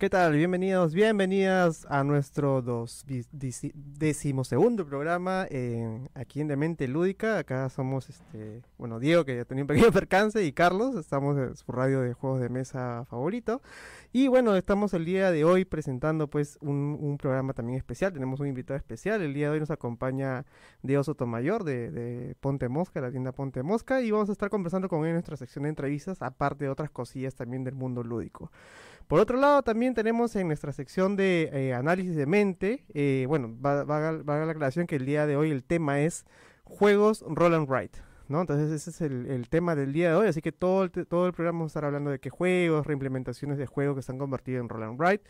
¿Qué tal? Bienvenidos, bienvenidas a nuestro dos, decimosegundo programa aquí en Demente Lúdica. Acá somos, este, bueno, Diego, que ya tenía un pequeño percance, y Carlos, estamos en su radio de juegos de mesa favorito. Y bueno, estamos el día de hoy presentando pues un, programa también especial. Tenemos un invitado especial. El día de hoy nos acompaña Diego Sotomayor de, de Ponte Mosca, la tienda Ponte Mosca, y vamos a estar conversando con él en nuestra sección de entrevistas, aparte de otras cosillas también del mundo lúdico. Por otro lado, también tenemos en nuestra sección de eh, análisis de mente, eh, bueno, va, va, va, la aclaración que el día de hoy el tema es juegos roll and write. ¿no? Entonces ese es el, tema del día de hoy, así que todo el, todo el programa vamos a estar hablando de qué juegos, reimplementaciones de juegos que se han convertido en roll and write,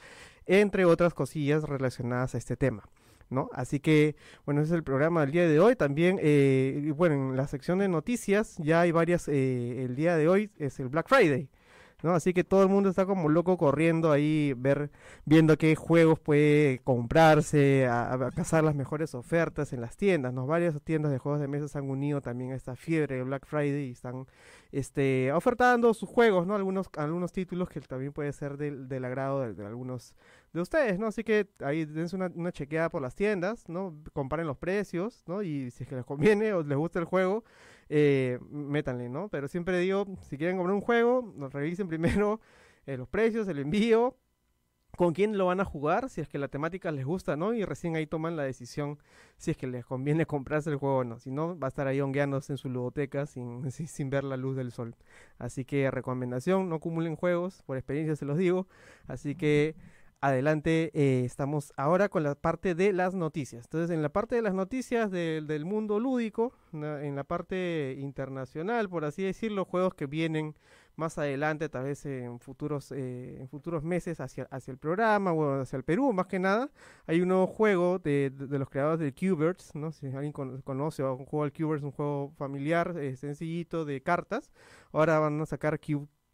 entre otras cosillas relacionadas a este tema. ¿No? Así que, bueno, ese es el programa del día de hoy. También, eh, bueno, en la sección de noticias ya hay varias, el día de hoy es el Black Friday. ¿No? Así que todo el mundo está como loco corriendo ahí, ver, viendo qué juegos puede comprarse, a, cazar las mejores ofertas en las tiendas, ¿no? Varias tiendas de juegos de mesa se han unido también a esta fiebre de Black Friday y están este, ofertando sus juegos, ¿no? Algunos, algunos títulos que también puede ser del, del agrado de, algunos de ustedes, ¿no? Así que ahí dense una, chequeada por las tiendas, ¿no? Comparen los precios, ¿no? Y si es que les conviene o les gusta el juego, eh, métanle, ¿no? Pero siempre digo, si quieren comprar un juego, revisen primero eh, los precios, el envío, con quién lo van a jugar, si es que la temática les gusta, ¿no? Y recién ahí toman la decisión si es que les conviene comprarse el juego o no. Si no, va a estar ahí hongueándose en su ludoteca sin, sin, ver la luz del sol. Así que recomendación, no acumulen juegos, por experiencia se los digo. Así que adelante, eh, estamos ahora con la parte de las noticias. Entonces, en la parte de las noticias del mundo lúdico, en la parte internacional, por así decirlo, juegos que vienen más adelante, tal vez en futuros, eh, en futuros meses hacia, hacia el programa o hacia el Perú, más que nada. Hay un nuevo juego de, los creadores de Qbirds, ¿no? Si alguien conoce un juego de Qbirds, un juego familiar, eh, sencillito de cartas. Ahora van a sacar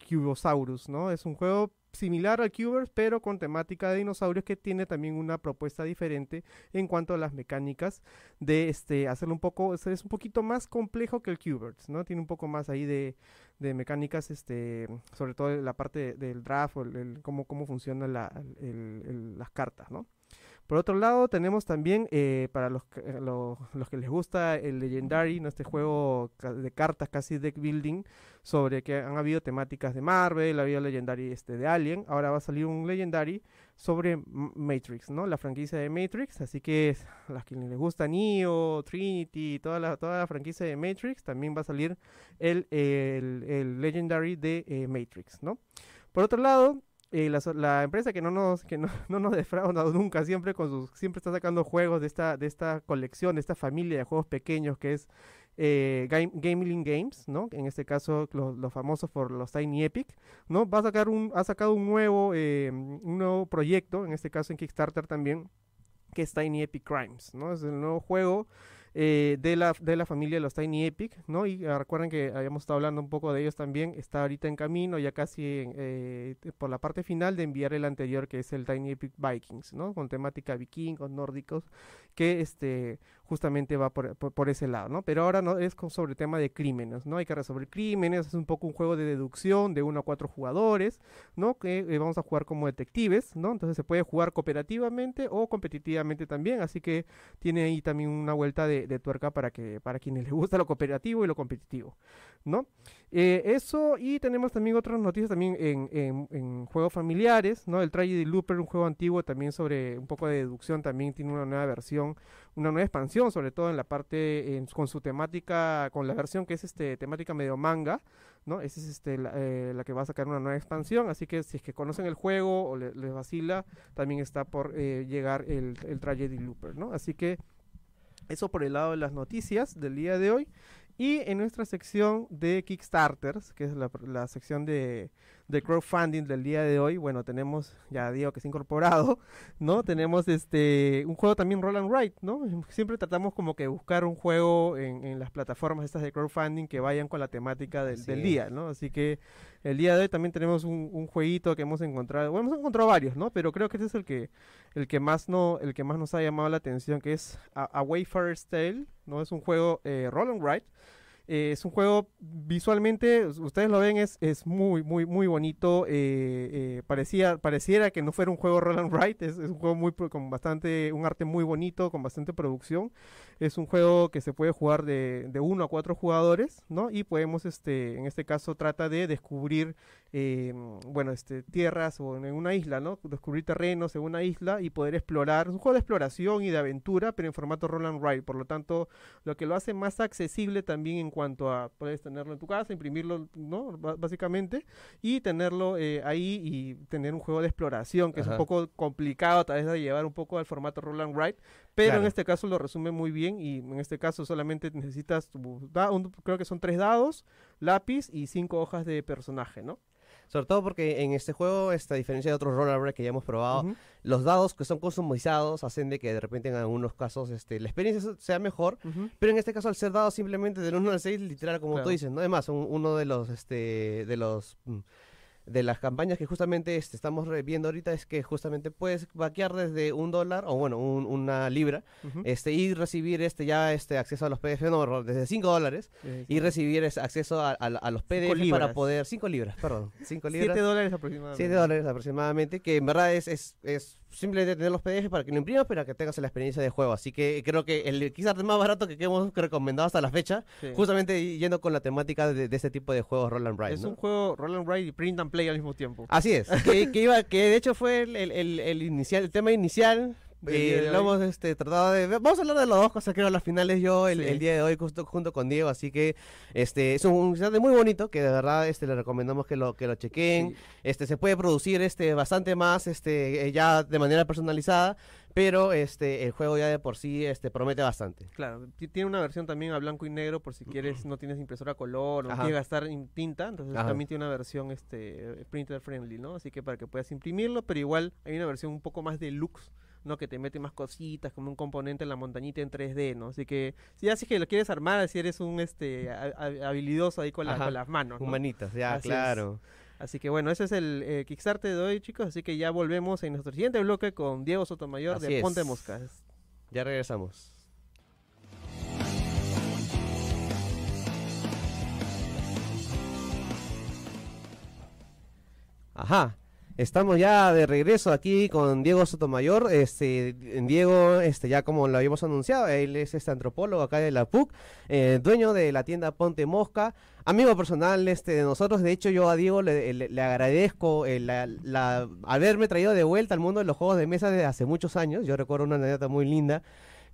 Cubosaurus, ¿no? Es un juego similar al Cubers, pero con temática de dinosaurios que tiene también una propuesta diferente en cuanto a las mecánicas de este hacerlo un poco, es un poquito más complejo que el Cubers, ¿no? Tiene un poco más ahí de, de mecánicas, este, sobre todo la parte del draft o el, cómo, cómo funcionan las cartas, ¿no? Por otro lado, tenemos también eh, para los, eh, los, que les gusta el Legendary, ¿no? este juego de cartas casi deck building, sobre que han habido temáticas de Marvel, ha habido Legendary este, de Alien, ahora va a salir un Legendary sobre Matrix, ¿no? La franquicia de Matrix, así que a que les gusta Neo, Trinity, toda la, toda la franquicia de Matrix, también va a salir el, el, Legendary de eh, Matrix, ¿no? Por otro lado, eh, la, empresa que no nos que no, no, nos defrauda nunca siempre con sus siempre está sacando juegos de esta de esta colección de esta familia de juegos pequeños que es eh, Gaming Games no en este caso los, famosos por los Tiny Epic no va a sacar un ha sacado un nuevo eh, un nuevo proyecto en este caso en Kickstarter también que es Tiny Epic Crimes no es el nuevo juego eh, de, la, de la familia de los Tiny Epic, ¿no? Y ah, recuerden que habíamos estado hablando un poco de ellos también, está ahorita en camino, ya casi eh, por la parte final de enviar el anterior, que es el Tiny Epic Vikings, ¿no? Con temática vikingos, nórdicos, que este justamente va por, por, ese lado, ¿no? Pero ahora no es sobre tema de crímenes, ¿no? Hay que resolver crímenes, es un poco un juego de deducción de uno a cuatro jugadores, ¿no? Que eh, vamos a jugar como detectives, ¿no? Entonces se puede jugar cooperativamente o competitivamente también, así que tiene ahí también una vuelta de, tuerca para que para quienes les gusta lo cooperativo y lo competitivo, ¿no? Eh, eso y tenemos también otras noticias también en, en, juegos familiares, ¿no? El Tragedy Looper, un juego antiguo también sobre un poco de deducción, también tiene una nueva versión una nueva expansión, sobre todo en la parte, con su temática, con la versión que es este temática medio manga, ¿no? Esa es este, eh, la, que va a sacar una nueva expansión, así que si es que conocen el juego o les vacila, también está por eh, llegar el, el Tragedy Looper, ¿no? Así que eso por el lado de las noticias del día de hoy. Y en nuestra sección de Kickstarters, que es la sección de, de crowdfunding del día de hoy, bueno, tenemos, ya digo que se ha incorporado, ¿no? Tenemos este un juego también Roll and Write, ¿no? Siempre tratamos como que buscar un juego en, en las plataformas estas de crowdfunding que vayan con la temática del, del día, ¿no? Así que el día de hoy también tenemos un, un, jueguito que hemos encontrado, bueno, hemos encontrado varios, ¿no? Pero creo que este es el que el que más no el que más nos ha llamado la atención, que es A, Wayfarer's Tale, ¿no? Es un juego eh, Roll and Write Eh, es un juego visualmente, ustedes lo ven, es, es muy, muy, muy bonito. Eh, eh, parecía, pareciera que no fuera un juego roll and write, es, es un juego muy con bastante, un arte muy bonito, con bastante producción. Es un juego que se puede jugar de, de uno a cuatro jugadores, ¿no? Y podemos, este, en este caso, trata de descubrir, eh, bueno, este, tierras o en una isla, ¿no? Descubrir terrenos en una isla y poder explorar. Es un juego de exploración y de aventura, pero en formato roll and write. Por lo tanto, lo que lo hace más accesible también en cuanto a puedes tenerlo en tu casa, imprimirlo, ¿no? B básicamente, y tenerlo eh, ahí y tener un juego de exploración que Ajá. es un poco complicado, tal vez de llevar un poco al formato roll and write, pero claro. en este caso lo resume muy bien y en este caso solamente necesitas, tu, da, un, creo que son tres dados, lápiz y cinco hojas de personaje, ¿no? Sobre todo porque en este juego, esta diferencia de otros roller que ya hemos probado, uh -huh. los dados que son customizados hacen de que de repente en algunos casos este, la experiencia sea mejor, uh -huh. pero en este caso al ser dados simplemente del 1 al 6, literal como claro. tú dices, ¿no? Además, un, uno de los, este, de los... Mm, de las campañas que justamente este, estamos viendo ahorita es que justamente puedes vaquear desde un dólar o bueno, un, una libra uh -huh. este, y recibir este ya este acceso a los PDF, no, desde 5 dólares sí, y recibir ese acceso a, a, a los PDF para poder, 5 libras, perdón, 5 libras. 7 dólares aproximadamente. 7 dólares aproximadamente, que en verdad es, es, es simplemente tener los PDF para que lo imprimas, para que tengas la experiencia de juego. Así que creo que el quizás más barato que hemos recomendado hasta la fecha, sí. justamente yendo con la temática de, de, este tipo de juegos Roll and Ride. Es ¿no? un juego Roll and Ride y Print and Play al mismo tiempo. Así es, que, que, iba, que de hecho fue el, el, el, inicial, el tema inicial eh, lo hemos este, tratado de. Vamos a hablar de las dos cosas, creo, a las finales yo el, sí. el día de hoy justo, junto con Diego. Así que este es un instante muy bonito que de verdad este, le recomendamos que lo, que lo chequen. Sí. Este, se puede producir este, bastante más este, ya de manera personalizada. Pero este el juego ya de por sí este promete bastante. Claro, tiene una versión también a blanco y negro por si quieres no tienes impresora a color o Ajá. quieres gastar en tinta, entonces Ajá. también tiene una versión este printer friendly, ¿no? Así que para que puedas imprimirlo, pero igual hay una versión un poco más deluxe ¿no? Que te mete más cositas, como un componente en la montañita en 3D, ¿no? Así que, si así que lo quieres armar, si eres un este habilidoso ahí con, la, con las manos. ¿no? Humanitas, ya, así claro. Es. Así que bueno, ese es el eh, Kickstarter de hoy, chicos. Así que ya volvemos en nuestro siguiente bloque con Diego Sotomayor así de Ponte es. Moscas. Ya regresamos. Ajá. Estamos ya de regreso aquí con Diego Sotomayor. Este, Diego, este, ya como lo habíamos anunciado, él es este antropólogo acá de la PUC, eh, dueño de la tienda Ponte Mosca, amigo personal este, de nosotros. De hecho, yo a Diego le, le, agradezco la, haberme traído de vuelta al mundo de los juegos de mesa desde hace muchos años. Yo recuerdo una anécdota muy linda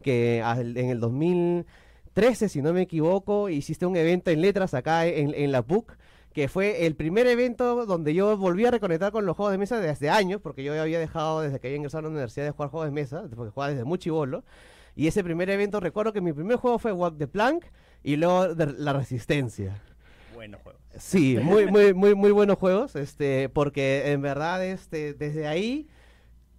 que en el 2013, si no me equivoco, hiciste un evento en letras acá en, en la PUC que fue el primer evento donde yo volví a reconectar con los juegos de mesa desde años, porque yo había dejado desde que había ingresado a la universidad de jugar juegos de mesa, porque jugaba desde muy chivolo. Y ese primer evento, recuerdo que mi primer juego fue Walk the Plank y luego de La Resistencia. Buenos juegos. Sí, muy, muy, muy, muy buenos juegos, este, porque en verdad, este, desde ahí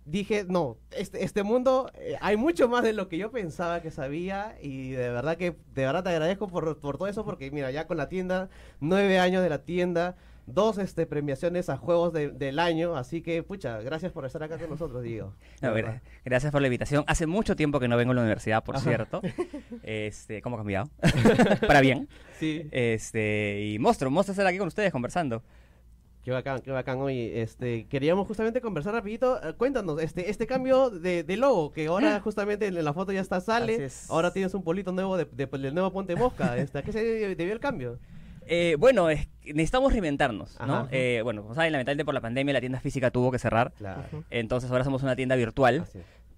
dije, no, este, este mundo, eh, hay mucho más de lo que yo pensaba que sabía y de verdad que, de verdad te agradezco por, por todo eso porque mira, ya con la tienda, nueve años de la tienda, dos este, premiaciones a juegos de, del año, así que, pucha, gracias por estar acá con nosotros, Diego. No, gracias por la invitación. Hace mucho tiempo que no vengo a la universidad, por Ajá. cierto. Este, ¿Cómo ha cambiado? Para bien. Sí. Este, y monstruo, monstruo estar aquí con ustedes conversando. Qué bacán, qué bacán hoy. Este, queríamos justamente conversar rapidito. Uh, cuéntanos, este, este cambio de, de, logo, que ahora justamente en la foto ya está sale. Ahora tienes un polito nuevo de, de, del nuevo Ponte Mosca. Este, ¿A qué se debió el cambio? Eh, bueno, es, necesitamos reinventarnos, ¿no? Eh, bueno, como saben, lamentablemente por la pandemia la tienda física tuvo que cerrar. Claro. Entonces ahora somos una tienda virtual.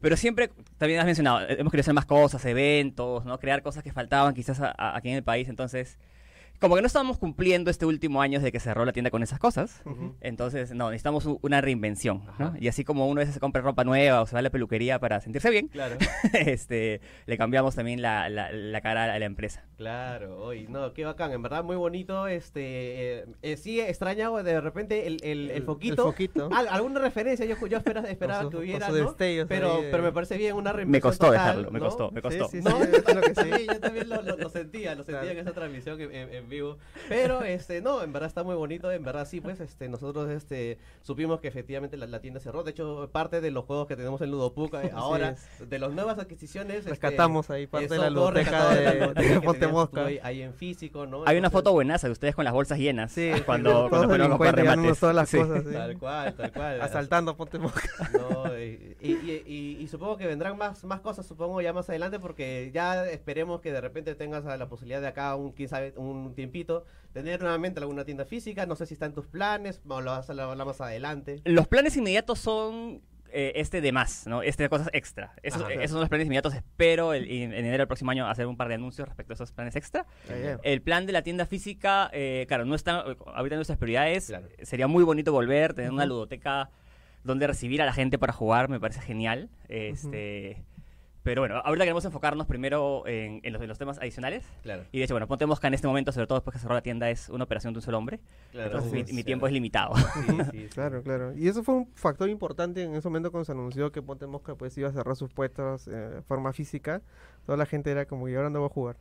Pero siempre, también has mencionado, hemos querido hacer más cosas, eventos, ¿no? Crear cosas que faltaban quizás a, a, aquí en el país. Entonces, como que no estábamos cumpliendo este último año de que cerró la tienda con esas cosas. Uh -huh. Entonces, no, necesitamos una reinvención. ¿no? Y así como uno a veces se compra ropa nueva o se va a la peluquería para sentirse bien, claro. este, le cambiamos también la, la, la, cara a la empresa. Claro, hoy, no, qué bacán, en verdad muy bonito. Este, eh, eh, sí, extrañado de repente el, el, el foquito. El foquito. Al, alguna referencia, yo, yo esperaba, esperaba su, que hubiera, ¿no? Pero, pero me parece bien una reinvención. Me costó total, dejarlo, me ¿no? costó, me costó. Sí, sí, sí, yo, también, yo también lo, lo, lo, sentía, lo sentía claro. en esa transmisión en, en, en vivo. Pero, este, no, en verdad está muy bonito, en verdad sí, pues, este, nosotros, este, supimos que efectivamente la, la tienda cerró. De hecho, parte de los juegos que tenemos en Ludopuc eh, ahora, de las nuevas adquisiciones. este, Rescatamos ahí parte de la rescatados de, de Ponte Mosca. ahí, ahí en físico, ¿no? Hay una foto buenaza de ustedes con las bolsas llenas. Sí, cuando, cuando fueron a comprar remates. todas las Sí. cosas, sí. Tal cual, tal cual. Asaltando Ponte Mosca. No, y, y- y- y- y supongo que vendrán más, más cosas, supongo, ya más adelante, porque ya esperemos que de repente tengas la posibilidad de acá, un, quién sabe, un tiempito, tener nuevamente alguna tienda física. No sé si está en tus planes, o lo vas a hablar más adelante. Los planes inmediatos son eh, este de más, ¿no? Este de cosas extra. Esos, Ajá. eh, esos son los planes inmediatos. Espero el- en, en enero del próximo año hacer un par de anuncios respecto a esos planes extra. El plan de la tienda física, eh, claro, no está ahorita en nuestras prioridades. Claro. Sería muy bonito volver, tener una ludoteca donde recibir a la gente para jugar, me parece genial. Este, Pero bueno, ahorita queremos enfocarnos primero en, en los, en los temas adicionales. Claro, Y de hecho, bueno, Ponte Mosca en este momento, sobre todo después que cerró la tienda, es una operación de un solo hombre. claro. Entonces mi, mi claro. tiempo es limitado. Sí, sí, sí. Claro, claro. Y eso fue un factor importante en ese momento cuando se anunció que Ponte Mosca pues iba a cerrar sus puestos eh, de forma física. Toda la gente era como, ¿y ahora dónde voy a jugar?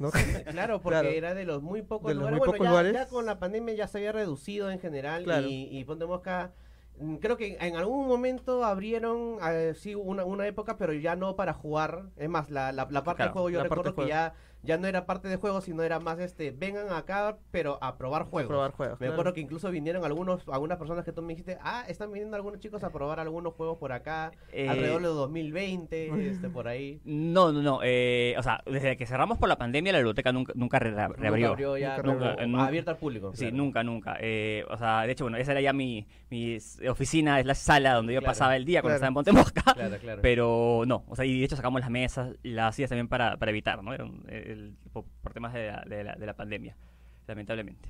¿No? Claro, porque Claro. era de los muy pocos De los lugares. muy bueno, pocos ya, lugares. ya con la pandemia ya se había reducido en general Claro. y, y Ponte Mosca, creo que en algún momento abrieron, eh, sí, una, una época, pero ya no para jugar. Es más, la, la, la parte Claro, del juego yo recuerdo que ya, ya no era parte del juego, sino era más, este, vengan acá, pero a probar juegos. Probar juegos. Me claro. acuerdo que incluso vinieron algunos, algunas personas que tú me dijiste, ah, están viniendo algunos chicos a probar algunos juegos por acá, Eh, alrededor de 2020, este, por ahí. No, no, no. eh, o sea, desde que cerramos por la pandemia, la biblioteca nunca, nunca re- Nunca reabrió. abrió ya, Nunca. Nunca, abierta al público. Sí, claro. nunca, nunca. Eh, o sea, de hecho, bueno, esa era ya mi, mi oficina, es la sala donde yo Claro, pasaba el día cuando estaba en Ponte Mosca. Claro, claro. Pero no, o sea, y de hecho sacamos las mesas, las sillas también para, para evitar, ¿no? Era un- el- por, por temas de la, de, la, de la pandemia, lamentablemente.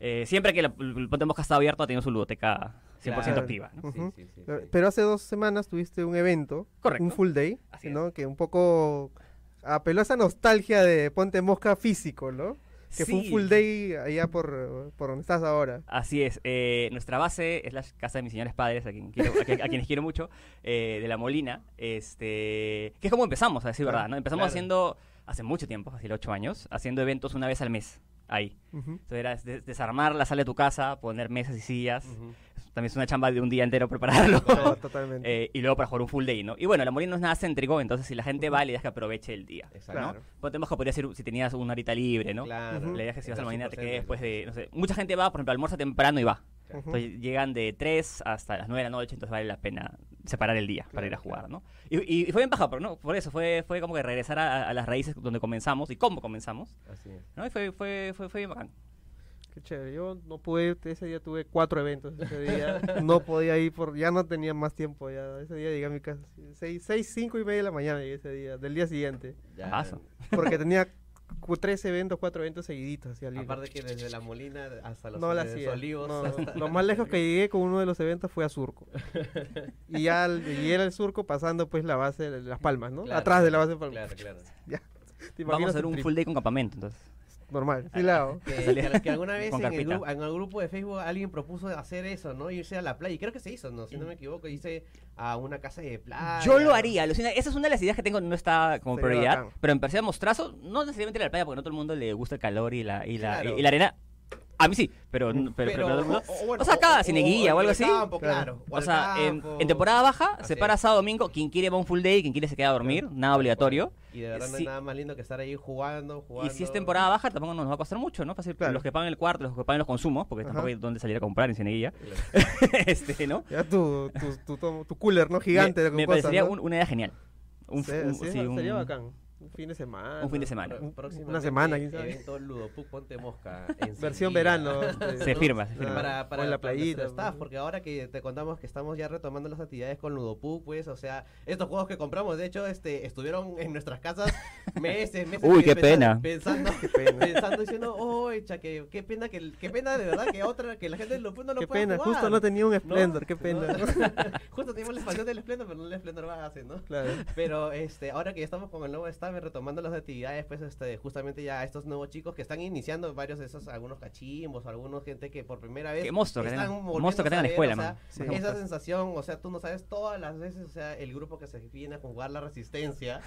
Eh, siempre que la- el Ponte Mosca estaba abierto ha tenido su biblioteca 100% Claro. activa, ¿no? Sí, Ujú. sí, sí, Pero- sí. Pero hace dos semanas tuviste un evento, Correcto. un full day, Así ¿no? Que un poco apeló a esa nostalgia de Ponte Mosca físico, ¿no? Que fue un full day allá por, por donde estás ahora. Así es. eh, nuestra base es la casa de mis señores padres, a, quien quiero- a quien- a quienes quiero mucho, eh, de La Molina. Este, que es como empezamos, a decir Claro, verdad, ¿no? Empezamos claro. haciendo, hace mucho tiempo, hace ocho años, haciendo eventos una vez al mes, ahí. Ujú. Entonces era des- desarmar la sala de tu casa, poner mesas y sillas. Ujú. También es una chamba de un día entero prepararlo. No, totalmente. Eh, y luego para jugar un full day, ¿no? Y bueno, La Molina no es nada céntrico, entonces si la gente va, le das que aproveche el día. Exacto. ¿no? Claro. Mosca podría ser si tenías una horita libre, ¿no? Claro. La idea es que si vas a la Molina te quedes después céntrico. de, no sé, mucha gente va, por ejemplo, almuerza temprano y va. Ujú. Entonces llegan de 3 hasta las 9 de la noche, entonces vale la pena separar el día para ir a Claro, jugar, claro. ¿no? Y, y fue bien baja, pero no, por eso, fue, fue como que regresar a, a las raíces donde comenzamos y cómo comenzamos, Así es. ¿no? Y fue, fue, fue, fue bien bacán. Qué chévere. Yo no pude, ese día tuve cuatro eventos. Ese día no podía ir por, ya no tenía más tiempo. Ya ese día llegué a mi casa. Seis, seis, cinco y media de la mañana llegué ese día, del día siguiente. Ya, Paso. Porque tenía tres eventos, cuatro eventos seguiditos. Así al. Aparte que desde la Molina hasta los, no hacía. Olivos. No, hasta- Lo más lejos que llegué con uno de los eventos fue a Surco. y ya al- llegué al Surco pasando pues la base de Las Palmas, ¿no? Claro, Atrás de la base de Palmas. Claro, claro. Ya. ¿Te Vamos a hacer un trip? full day con campamento, entonces. Normal, sí la hago. Que, Salía que- que alguna vez en el, grupo, en el grupo de Facebook alguien propuso hacer eso, ¿no? Irse a la playa. Y creo que se hizo, ¿no? Si no me equivoco, irse a una casa de playa. Yo lo haría, alucina. Esa es una de las ideas que tengo, no está como Sería prioridad, bacán. pero en Persia Mostrazo, no necesariamente la playa, porque no todo el mundo le gusta el calor y la, y la, Claro. y la arena. A mí sí, pero, pero, pero, Pero, no todo el mundo. o, bueno, O sea, o- sin o algo así. campo, Claro. O sea, en, temporada baja Así se para sábado domingo. Quien quiere va un full day, quien quiere se queda a dormir, nada obligatorio. Y de verdad no hay nada más lindo que estar ahí jugando, jugando. Y si es temporada baja, tampoco nos va a costar mucho, ¿no? Fácil, Claro. Los que pagan el cuarto, los que pagan los consumos, porque Ajá. tampoco hay dónde salir a comprar en. Claro. este, ¿no? Ya tu, tu, tu, cooler, ¿no? Gigante me, me cosas, parecería ¿no? un- una idea genial. Un, Sí, un- sí, sería bacán. Un fin de semana. Un fin de semana. Una semana, quién sabe. Evento Ludopuc Ponte Mosca. en Versión verano. este, Se firma, se Ah, firma. Para, para, en la para playita. staff, ¿no? porque ahora que te contamos que estamos ya retomando las actividades con Ludopuc, pues, o sea, estos juegos que compramos, de hecho, este, estuvieron en nuestras casas meses, meses. Uy, qué pena. Pensando, pena. pensando, diciendo, oh, echa, que, qué pena, que, qué pena de verdad que otra, que la gente de Ludopuc no lo Qué pena, jugar. justo no tenía un ¿no? Splendor, qué pena. ¿No? ¿no? Justo teníamos la expansión del Splendor, pero no el Splendor base, ¿no? Claro. Pero este, ahora que ya estamos con el nuevo staff retomando las actividades, pues este, justamente ya estos nuevos chicos que están iniciando varios de esos, algunos cachimbos, algunos gente que por primera vez Qué monstruo que están tengan- volviendo monstruo que tengan escuela, o sea, man. Sí. esa Monstruo. sensación, o sea, tú no sabes todas las veces, o sea, el grupo que se viene a jugar la resistencia.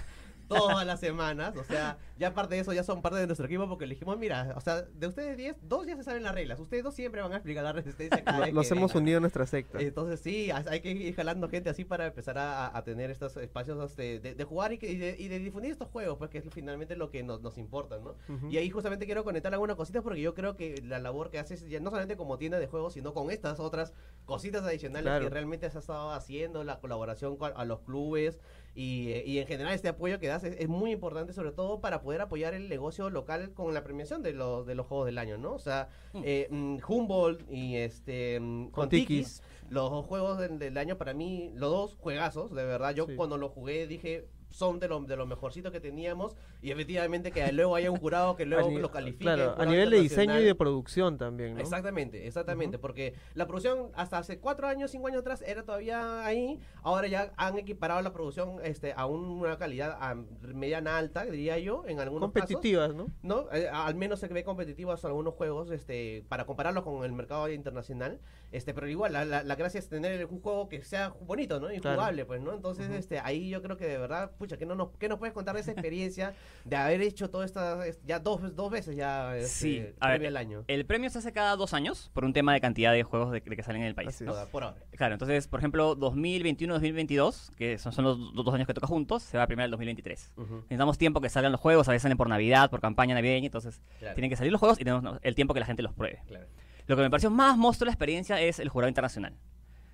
Todas las semanas. O sea, ya aparte de eso, ya son parte de nuestro equipo porque le dijimos, mira, o sea, de ustedes 10, dos ya se saben las reglas. Ustedes dos siempre van a explicar la resistencia cada vez Los que hemos vengan. unido a nuestra secta. Entonces sí, ha- hay que ir jalando gente así para empezar a, a tener estos espacios este, de, de jugar y, que- y de, y de difundir estos juegos, pues que es finalmente lo que nos, nos importa, ¿no? Y ahí justamente quiero conectar algunas cositas porque yo creo que la labor que haces, ya no solamente como tienda de juegos, sino con estas otras cositas adicionales Claro. que realmente has estado haciendo, la colaboración con, a los clubes y, y en general este apoyo que das es, es muy importante, sobre todo para poder apoyar el negocio local con la premiación de los, de los juegos del año, ¿no? O sea, Mm. eh, mm, Humboldt y este mm, Con con Tikis. Tikis, los dos juegos del, del año para mí, los dos juegazos, de verdad. Yo Sí. cuando los jugué dije, son de lo, de lo mejorcito que teníamos y efectivamente que luego haya un jurado que luego A ni- lo califique. Claro, a nivel de diseño y de producción también, ¿no? Exactamente, exactamente, porque la producción hasta hace cuatro años, cinco años atrás era todavía ahí, ahora ya han equiparado la producción este, a un- una calidad a mediana alta, diría yo, en algunos casos. Competitivas, ¿no? ¿no? Eh, al menos se ve competitivos algunos juegos, este, para compararlos con el mercado internacional, este, pero igual la, la, la gracia es tener un juego que sea bonito, ¿no? Y Claro. jugable, pues, ¿no? Entonces, este, ahí yo creo que de verdad, pucha, ¿qué, no nos, qué nos puedes contar de esa experiencia de haber hecho todo esta, es- ya dos, dos veces ya, Sí, a premio ver, al año? El premio se hace cada dos años por un tema de cantidad de juegos de, de que salen en el país. ¿no? Por ahora. Claro, entonces, por ejemplo, 2021-2022, que son, son los do- dos años que toca juntos, se va a premiar el 2023. Ujú, Necesitamos tiempo que salgan los juegos, a veces salen por Navidad, por campaña navideña, entonces claro, tienen que salir los juegos y tenemos el tiempo que la gente los pruebe. claro. Lo que me pareció más monstruo de la experiencia es el jurado internacional.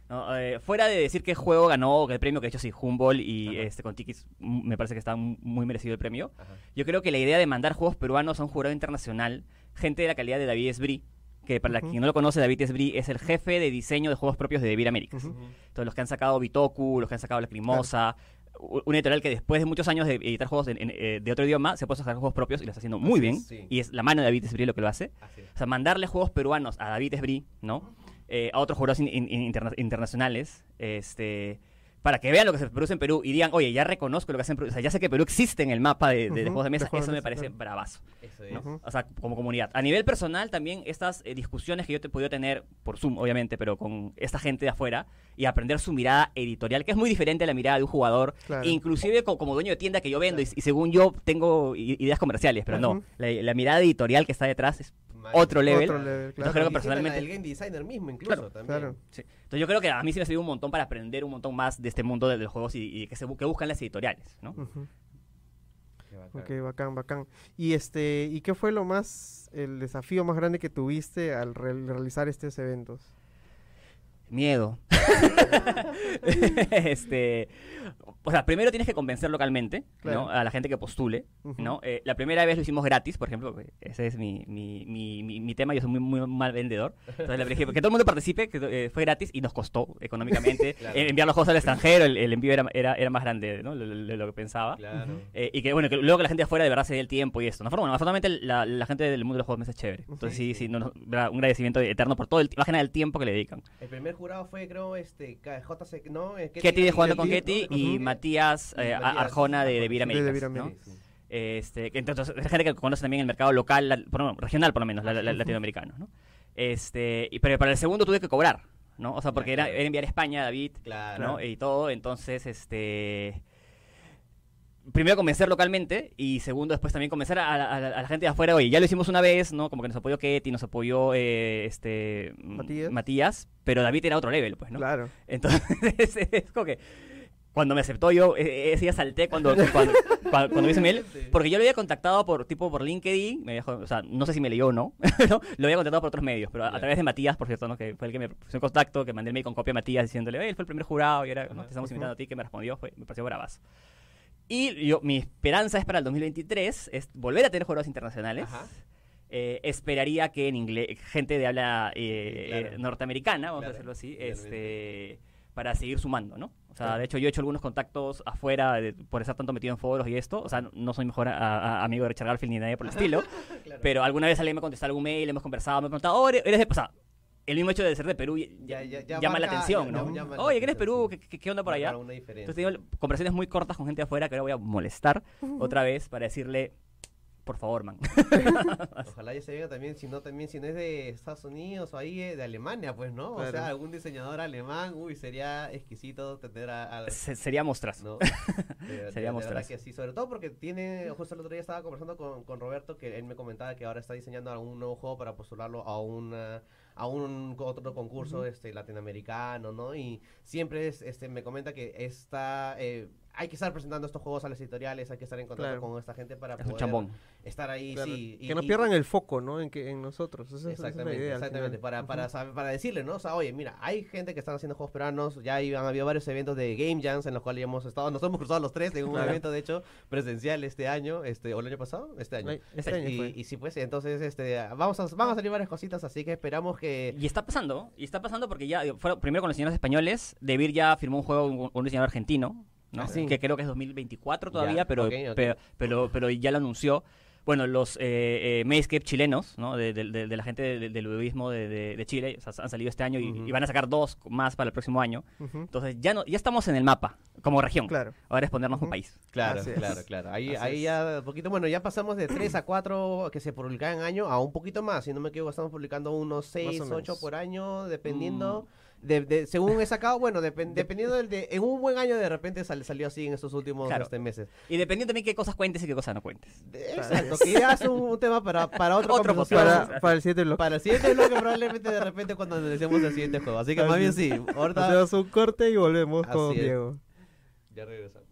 ¿No? Eh, fuera de decir qué juego ganó o qué premio, que de hecho sí, Humboldt y Ajá. este, con Tikis mm, me parece que está mu- muy merecido el premio. Ajá. Yo creo que la idea de mandar juegos peruanos a un jurado internacional, gente de la calidad de David Esbrí, que para Ujú. quien no lo conoce, David Esbrí es el jefe de diseño de juegos propios de Devir Américas. Ujú. Entonces, los que han sacado Bitoku, los que han sacado La Crimosa, u- una editorial que después de muchos años de editar juegos en- en, eh, de otro idioma, se puede sacar juegos propios y lo está haciendo muy Así bien. es, sí. Y es la mano de David Esbrí lo que lo hace. O sea, mandarle juegos peruanos a David Esbrí, ¿no? Eh, a otros jurados in- in- interna- internacionales, este, para que vean lo que se produce en Perú y digan, oye, ya reconozco lo que hacen en Perú, o sea, ya sé que Perú existe en el mapa de, de- de juegos de de mesa, juegos eso de me parece claro. bravazo, Eso es. O sea, como comunidad. A nivel personal, también estas eh, discusiones que yo te he podido tener por Zoom, obviamente, pero con esta gente de afuera y aprender su mirada editorial, que es muy diferente a la mirada de un jugador, Claro. inclusive co- como, dueño de tienda que yo vendo y, y según yo tengo i- ideas comerciales, pero no, la, la mirada editorial que está detrás es. Otro level. Otro level, Yo claro. creo que personalmente- del game designer mismo incluso Claro, también. claro. Sí. Entonces yo creo que a mí sí me ha servido un montón para aprender un montón más de este mundo de, de los juegos y, y que, se, que buscan las editoriales, ¿no? Ujú. Qué bacán. Ok, bacán, bacán. Y este, ¿y qué fue lo más, el desafío más grande que tuviste al re- realizar estos eventos? Miedo. este, o sea, primero tienes que convencer localmente, Claro. ¿no? A la gente que postule. ¿no? Eh, la primera vez lo hicimos gratis, por ejemplo, ese es mi, mi, mi, mi, mi tema, yo soy muy, muy mal vendedor. Entonces le dije que todo el mundo participe, que eh, fue gratis y nos costó económicamente. Claro. Eh, enviar los juegos al extranjero, el, el envío era, era, era más grande, ¿no? De, lo que pensaba. Claro. Y que bueno, que luego que la gente de afuera de verdad se dé el tiempo y esto. ¿no? Bueno, afortunadamente la, la gente del mundo de los juegos mesa es chévere. Entonces sí, sí, no, no, un agradecimiento eterno por todo el, más que nada el tiempo que le dedican. El primer jurado fue, creo, este, JC, ¿no? Eh, Ketty de jugando con Ketty, y. Matías eh, Matías Arjona de, de Vir De Américas. ¿no? Sí. Este, entonces, es gente que conoce también el mercado local, la- por regional por lo menos, la- la- la- latinoamericano. ¿no? Este, y, pero para el segundo tuve que cobrar, ¿no? O sea, porque era enviar a España, David, Claro. ¿no? Y todo, entonces, este... Primero convencer localmente y segundo después también convencer a, la- a la- a la gente de afuera, oye, ya lo hicimos una vez, ¿no? Como que nos apoyó Ketty, nos apoyó eh, este mm, Matías. Matías, pero David era otro level, pues, ¿no? Claro. Entonces, es como que cuando me aceptó yo, eh, ese día salté cuando, cuando, cuando, cuando me hizo mail, porque yo lo había contactado por tipo por LinkedIn, me dijo, o sea, no sé si me leyó o no, ¿no? lo había contactado por otros medios, pero a, través de Matías, por cierto, ¿no? que fue el que me puso en contacto, que mandé el mail con copia a Matías diciéndole, "Oye, él fue el primer jurado y ahora ¿no? te estamos invitando a ti, que me respondió, fue, me pareció bravazo. Y yo, mi esperanza es para el 2023, es volver a tener jurados internacionales. Ajá. Eh, esperaría que en inglés, gente de habla eh, claro. eh, norteamericana, vamos Claro, a decirlo así, este, para seguir sumando, ¿no? O sea, de hecho yo he hecho algunos contactos afuera de- por estar tanto metido en foros y esto, o sea, no, soy mejor a- a- amigo de Richard Garfield ni nadie por el estilo, Claro. pero alguna vez alguien me contestó algún mail, hemos conversado, me ha preguntado, oh, eres eres de, o sea, el mismo hecho de ser de Perú ya- Ya- ya- ya llama la atención, ya- ¿no? llama Oye, ¿qué eres atención, Perú? sí. ¿Qué, qué- qué onda por allá? Marcar una diferencia. Entonces tengo conversaciones muy cortas con gente de afuera que ahora voy a molestar otra vez para decirle, por favor, man. Ojalá ya se venga también, si no también, si no es de Estados Unidos o ahí eh, de Alemania, pues, ¿no? O sea, algún diseñador alemán, uy, sería exquisito tener a... a- Se- sería mostrazo. ¿no? De- de- Sería de verdad mostrazo. que sí, sobre todo porque tiene, justo el otro día estaba conversando con, con Roberto, que él me comentaba que ahora está diseñando algún nuevo juego para postularlo a una a un otro concurso este latinoamericano, ¿no? Y siempre es, este me comenta que está eh, hay que estar presentando estos juegos a las editoriales, hay que estar en contacto Claro. con esta gente para Es un poder chambón. estar ahí, Claro, sí. y- que no y- pierdan el foco, ¿no? En, que, en nosotros. Esa, esa es la Exactamente, idea. Para, para, saber- para decirle, ¿no? O sea, oye, mira, hay gente que están haciendo juegos peruanos, ya hay- han habido varios eventos de Game Jams en los cuales hemos estado, nos hemos cruzado los tres en un Claro. evento, de hecho, presencial este año, este, o el año pasado, este año. Este año y, fue. y sí, pues, entonces, este, vamos a, van a salir varias cositas, así que esperamos que... Y está pasando, y está pasando porque ya, fueron, primero con los diseñadores españoles, Debir ya firmó un juego con un diseñador argentino, ¿no? Ah, sí. que creo que es 2024 todavía, Ya, pero. Pero, pero, pero ya lo anunció. Bueno, los eh, eh, Mayscape chilenos, ¿no? De, de- de- de la gente de- del ludismo de, de- de Chile, o sea, han salido este año y, van a sacar dos más para el próximo año. Entonces ya no ya estamos en el mapa, como región. Claro. Ahora es ponernos como país. Claro, Así es. claro, claro. Ahí, Así ahí es. ya poquito, bueno, ya pasamos de 3 a 4 que se publican en año a un poquito más. Si no me equivoco, estamos publicando unos 6, Más o 8 menos. por año, dependiendo. Mm. De, de- según he sacado, bueno, depen- dependiendo del de. En un buen año, de repente sal- salió así en estos últimos Claro. este, meses. Y dependiendo también qué cosas cuentes y qué cosas no cuentes. Exacto, que ya es un, un tema para, para otra Otro podcast. Para, para el 7 bloque. Para el siguiente bloque, probablemente de repente cuando analicemos el siguiente juego. Así que más bien sí. Ahorita Hacemos un corte y volvemos con es. Diego. ya regresamos.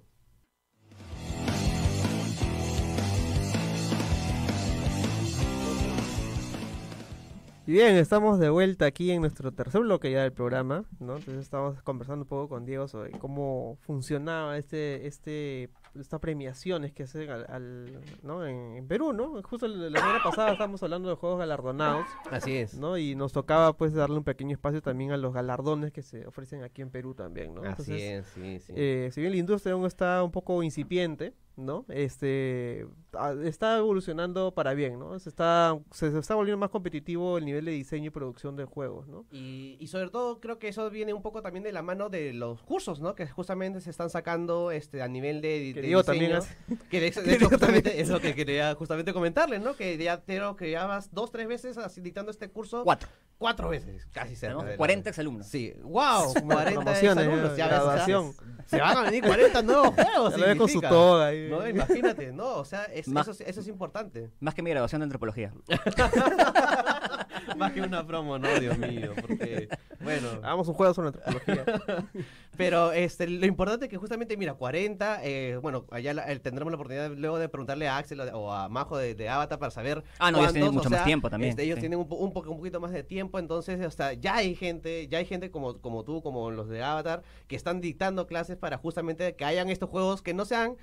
Bien, estamos de vuelta aquí en nuestro tercer bloque ya del programa, ¿no? Entonces estamos conversando un poco con Diego sobre cómo funcionaba este, este, estas premiaciones que hacen al, al- ¿no? En, en Perú, ¿no? Justo la la semana pasada estábamos hablando de juegos galardonados, Así es. ¿no? Y nos tocaba pues darle un pequeño espacio también a los galardones que se ofrecen aquí en Perú también, ¿no? Así es, sí, sí. eh, si bien la industria aún está un poco incipiente, ¿no? Este ah, está evolucionando para bien, ¿no? Se está se, se está volviendo más competitivo el nivel de diseño y producción de juegos, ¿no? Y, y sobre todo creo que eso viene un poco también de la mano de los cursos, ¿no? Que justamente se están sacando este a nivel de, de también diseño. Que de, hecho justamente es lo que quería justamente comentarles, ¿no? Que ya creo que ya vas dos, tres veces así dictando este curso. Cuatro. Cuatro veces, casi cerca. Tenemos de la- 40 exalumnos. Sí, wow, 40 Promociones, alumnos. ya, graduación. se van a venir 40 nuevos juegos. Lo con su toga ahí. No, imagínate, no, o sea, es- Ma- eso, es- eso es importante. Más que mi graduación de antropología. Más que una promo, no, Dios mío, porque, bueno, Hagamos un juego sobre antropología. Pero este, lo importante es que justamente, mira, 40, eh, bueno, allá la- eh, tendremos la oportunidad luego de preguntarle a Axel o, a Majo de, de Avatar para saber. Ah, no, ellos tienen mucho o más tiempo también, este, ellos sí. tienen un, un, un poquito más de tiempo, entonces hasta ya hay gente, ya hay gente como, como tú, como los de Avatar, que están dictando clases para justamente que hayan estos juegos que no sean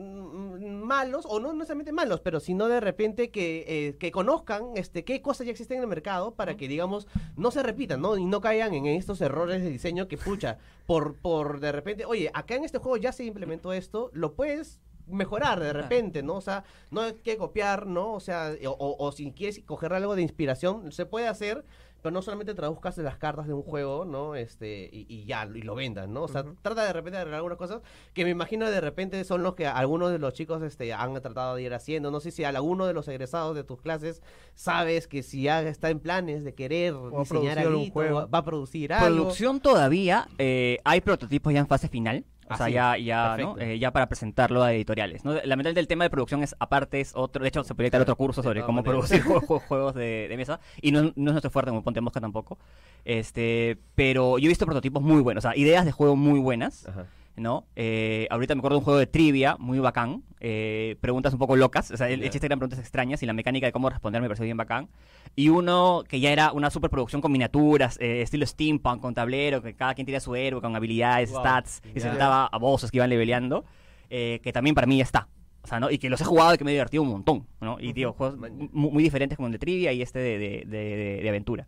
malos o no necesariamente malos pero sino de repente que, eh, que conozcan este qué cosas ya existen en el mercado para que digamos no se repitan no y no caigan en estos errores de diseño que pucha por por de repente oye acá en este juego ya se implementó esto lo puedes mejorar de repente, ¿no? O sea, no hay que copiar, ¿no? O sea, o, o- o si quieres coger algo de inspiración, se puede hacer, pero no solamente traduzcas las cartas de un juego, ¿no? Este, y, y ya, y lo vendan, ¿no? O sea, trata de repente de arreglar algunas cosas que me imagino de repente son los que algunos de los chicos este, han tratado de ir haciendo. No sé si alguno de los egresados de tus clases sabes que si ya está en planes de querer a diseñar algo, juego. va a producir algo. Producción todavía, eh, hay prototipos ya en fase final. O sea, ya, ya. Eh, ya para presentarlo a editoriales. ¿no? Lamentablemente el tema de producción es aparte, es otro. De hecho, se podría dar otro curso sobre cómo producir jue- jue- juegos de, de mesa. Y no, no es nuestro fuerte como Ponte Mosca tampoco. Este, pero yo he visto prototipos muy buenos, o sea, ideas de juego muy buenas. Ajá. ¿No? Eh, ahorita me acuerdo de un juego de trivia muy bacán, eh, preguntas un poco locas, o sea, el, el chiste eran preguntas extrañas y la mecánica de cómo responder me pareció bien bacán. Y uno que ya era una superproducción con miniaturas, eh, estilo steampunk, con tablero, que cada quien tenía su héroe, con habilidades, Wow. stats, y se Ya. trataba a bosses que iban leveleando, eh, que también para mí ya está. O sea, ¿no? Y que los he jugado y que me he divertido un montón, ¿no? Y, digo, juegos Man. mu- muy diferentes como el de trivia y este de, de- de- de- de aventura.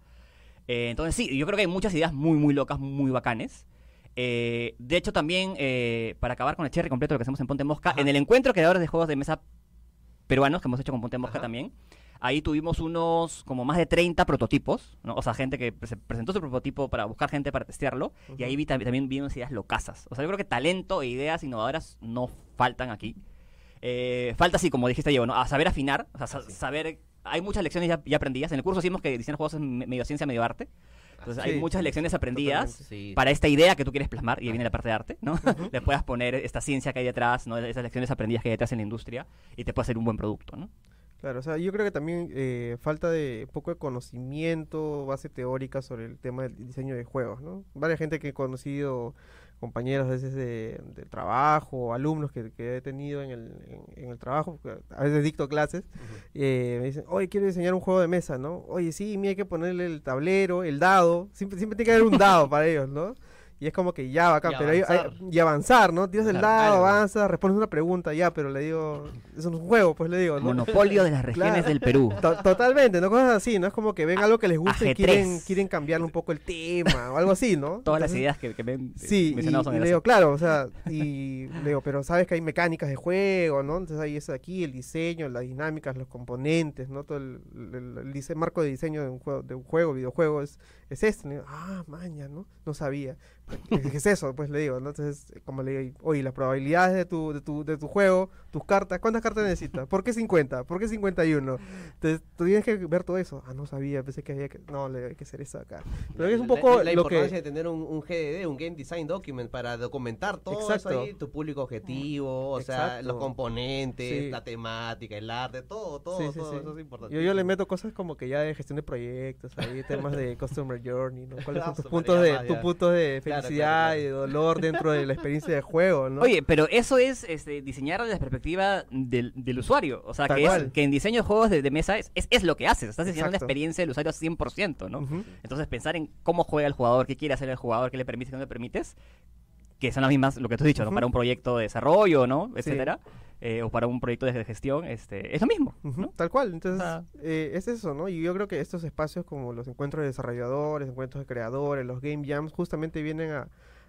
Eh, entonces sí, yo creo que hay muchas ideas muy, muy locas, muy bacanes. Eh, de hecho, también, eh, para acabar con el cherry completo de lo que hacemos en Ponte Mosca, Ajá. en el encuentro de creadores de juegos de mesa peruanos que hemos hecho con Ponte Mosca Ajá. también, ahí tuvimos unos como más de 30 prototipos, ¿no? o sea, gente que se presentó su prototipo para buscar gente para testearlo, y ahí vi, tam- también vi unas ideas locasas. O sea, yo creo que talento e ideas innovadoras no faltan aquí. Eh, falta, así como dijiste, Diego, ¿no? A saber afinar, o sea, sa- saber... Hay muchas lecciones ya, ya aprendidas. En el curso decimos que diseñar juegos es me- medio ciencia, medio arte. Entonces, hay muchas lecciones aprendidas. Sí. para esta idea que tú quieres plasmar, y ahí viene la parte de arte, ¿no? Le puedas poner esta ciencia que hay detrás, ¿no? Esas lecciones aprendidas que hay detrás en la industria, y te puede hacer un buen producto, ¿no? Claro, o sea, yo creo que también eh, falta de poco de conocimiento, base teórica sobre el tema del diseño de juegos, ¿no? Varias gente que he conocido, compañeros a veces de, del trabajo, alumnos que, que he tenido en el, en, en el trabajo, a veces dicto clases, eh, me dicen, oye, quiero diseñar un juego de mesa, ¿no? Oye, sí, mira, hay que ponerle el tablero, el dado, siempre, siempre tiene que haber un dado para ellos, ¿no? Y es como que ya, bacán, Y pero hay- hay- avanzar. y avanzar, ¿no? Tiras el dado, algo. avanzas, respondes una pregunta, ya, pero le digo, eso no es un juego, pues le digo, ¿no? Monopolio de las regiones Claro. del Perú. To- Totalmente, ¿no? Cosas así, ¿no? Es como que ven algo que les gusta y quieren, quieren cambiarle un poco el tema o algo así, ¿no? Todas las ideas que, que me han Sí, y, son le digo, claro, o sea, y le digo, pero sabes que hay mecánicas de juego, ¿no? Entonces hay eso de aquí, el diseño, las dinámicas, los componentes, ¿no? Todo el, el- el dise- marco de diseño de un juego, de un juego videojuego es, es este. Le digo, ah, maña, ¿no? No sabía. ¿Qué, es eso? Pues le digo, ¿no? Entonces, como le digo, oye, las probabilidades de tu, de tu, de tu juego, tus cartas, ¿cuántas cartas necesitas? ¿Por qué 50? ¿Por qué 51? Entonces, tú tienes que ver todo eso. Ah, no sabía, pensé que había que... No, le hay que hacer eso acá. Pero es un poco la, la lo que... importancia de tener un, un GDD, un Game Design Document, para documentar todo eso Exacto. ahí, tu público objetivo, o sea, Exacto. los componentes, Sí. la temática, el arte, todo, todo, Sí, sí, todo eso es importante. Yo, yo le meto cosas como que ya de gestión de proyectos, ahí temas de customer journey, ¿no? ¿Cuáles son Ah, tus su puntos de, tus puntos de felicidad claro, claro. y de dolor dentro de la experiencia de juego, ¿no? Oye, pero eso es este, diseñar desde la perspectiva del, del usuario. O sea, Tal que, es, que en diseño de juegos de, de mesa es, es, es lo que haces. Estás diseñando Exacto. experiencia del usuario 100%, ¿no? Entonces, pensar en cómo juega el jugador, qué quiere hacer el jugador, qué le permites, qué no le permites, que son las mismas, lo que tú has dicho, ¿no? Para un proyecto de desarrollo, ¿no? Sí. Eh, o para un proyecto de gestión, este, es lo mismo. Tal cual, entonces Ah. eh, es eso, ¿no? Y yo creo que estos espacios como los encuentros de desarrolladores, encuentros de creadores, los game jams, justamente vienen a,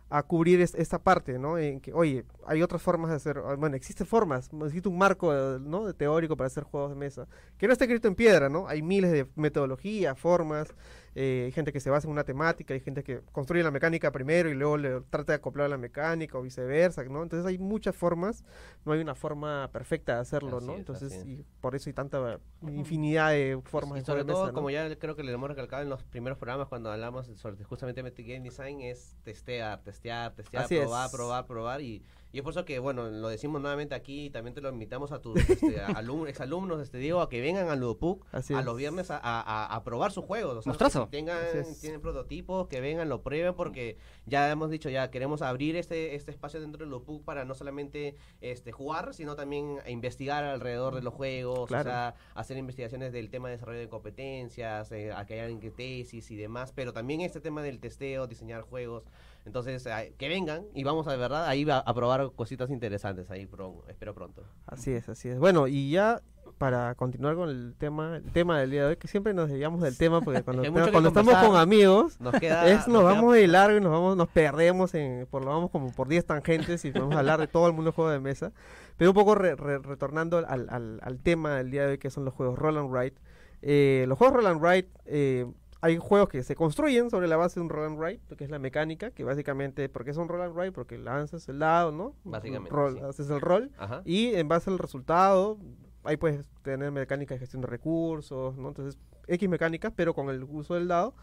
a cubrir es- esta parte, ¿no? En que, oye, hay otras formas de hacer, ah, bueno, existen formas, existe un marco, ¿no? De teórico para hacer juegos de mesa, que no está escrito en piedra, ¿no? Hay miles de metodologías, formas, eh, hay gente que se basa en una temática, hay gente que construye la mecánica primero y luego le trata de acoplar a la mecánica o viceversa, ¿no? Entonces hay muchas formas, no hay una forma perfecta de hacerlo, Así ¿no? es, Entonces, y por eso hay tanta infinidad de formas y de sobre juego de todo, mesa, ¿no? como ya creo que le hemos recalcado en los primeros programas cuando hablamos sobre justamente Game Design, es testear, testear, testear, Así probar, es. probar, probar. Y, y es por eso que, bueno, lo decimos nuevamente aquí y también te lo invitamos a tus este, a alum- exalumnos, este, Diego, a que vengan al Ludopuc a los viernes a, a- a- a probar sus juegos. O sea, Mostrazo. que tengan, tienen prototipos, que vengan, lo prueben, porque ya hemos dicho, ya queremos abrir este, este espacio dentro del Ludopuc para no solamente este, jugar, sino también investigar alrededor de los juegos, Claro. o sea, hacer investigaciones del tema de desarrollo de competencias, eh, a que hayan tesis y demás, pero también este tema del testeo, diseñar juegos. Entonces, que vengan y vamos a, de verdad, ahí a, a probar cositas interesantes, ahí pro- espero pronto. Así es, así es. Bueno, y ya para continuar con el tema, el tema del día de hoy, que siempre nos desviamos del tema, porque cuando, que cuando estamos con amigos, Nos queda... es, nos nos queda- vamos de largo y nos vamos, nos perdemos en, por lo vamos como por 10 tangentes y podemos hablar de todo el mundo de juego de mesa. Pero un poco re- re- retornando al, al, al tema del día de hoy, que son los juegos Roll and Write. Eh, los juegos Roll and Write, eh, hay juegos que se construyen sobre la base de un Roll and Write, que es la mecánica, que básicamente, ¿por qué son Roll and Write? Porque lanzas el dado, ¿no? Básicamente, Roll- sí. Haces el rol. Ajá. Y en base al resultado, ahí puedes tener mecánica de gestión de recursos, ¿no? Entonces, X mecánicas, pero con el uso del dado,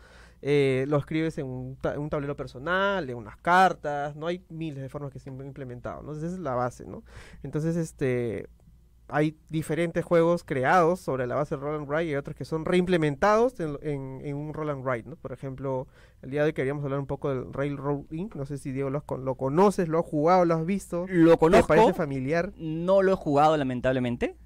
eh, lo escribes en un, ta- en un tablero personal, en unas cartas, ¿no? Hay miles de formas que se han implementado, ¿no? Entonces, esa es la base, ¿no? Entonces, este... Hay diferentes juegos creados sobre la base del Roll and Write y hay otros que son reimplementados en, en- en un Roll and Write, ¿no? Por ejemplo, el día de hoy queríamos hablar un poco del Railroad Inc. No sé si Diego lo, lo conoces, lo has jugado, lo has visto. Lo ¿Te conozco, parece familiar? no lo he jugado lamentablemente,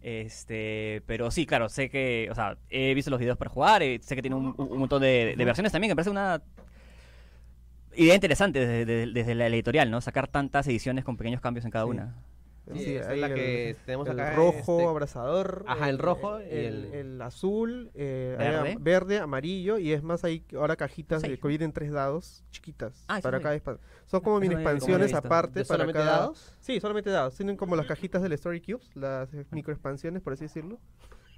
este, pero sí, claro, sé que, o sea, he visto los videos para jugar, eh, sé que tiene un, un montón de, de versiones también, que me parece una idea interesante desde, desde- desde la editorial, ¿no? Sacar tantas ediciones con pequeños cambios en cada Sí. una. Sí, Sí, esa ahí es la el- que tenemos el acá. rojo este, abrazador. Ajá, el rojo y el, el- el azul, eh, Verde. amarillo y es más hay ahora cajitas que vienen tres dados chiquitas Ah, para cada Son como mini expansiones aparte ¿de para solamente cada- dados? Sí, solamente dados. Tienen como las cajitas del Story Cubes, las eh, micro expansiones, por así decirlo.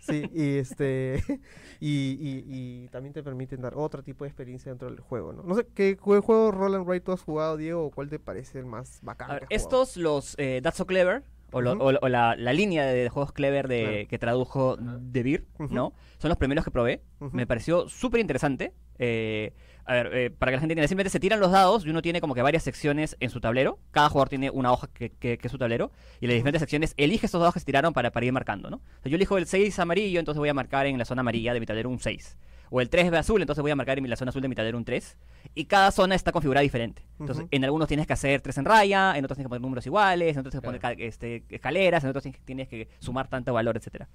Sí, y este y, y, y también te permiten dar otro tipo de experiencia dentro del juego, ¿no? No sé, ¿qué jue- juego Roll and tú has jugado, Diego? ¿O cuál te parece el más bacán? A ver, que has jugado? estos, los eh, That's So Clever, o, lo- Ujú. o- o la, la línea de juegos clever de, Claro. que tradujo De Beer. ¿no? Son los primeros que probé. Me pareció súper interesante. Eh, a ver, eh, para que la gente entienda, simplemente se tiran los dados y uno tiene como que varias secciones en su tablero. Cada jugador tiene una hoja que, que- que es su tablero. Y las diferentes secciones elige estos dados que se tiraron para, para ir marcando, ¿no? O sea, yo elijo el 6 amarillo, entonces voy a marcar en la zona amarilla de mi tablero un 6. O el 3 azul, entonces voy a marcar en la zona azul de mi tablero un 3. Y cada zona está configurada diferente. Entonces, en algunos tienes que hacer 3 en raya, en otros tienes que poner números iguales, en otros tienes que poner Claro. este, escaleras, en otros tienes que- tienes que sumar tanto valor, etcétera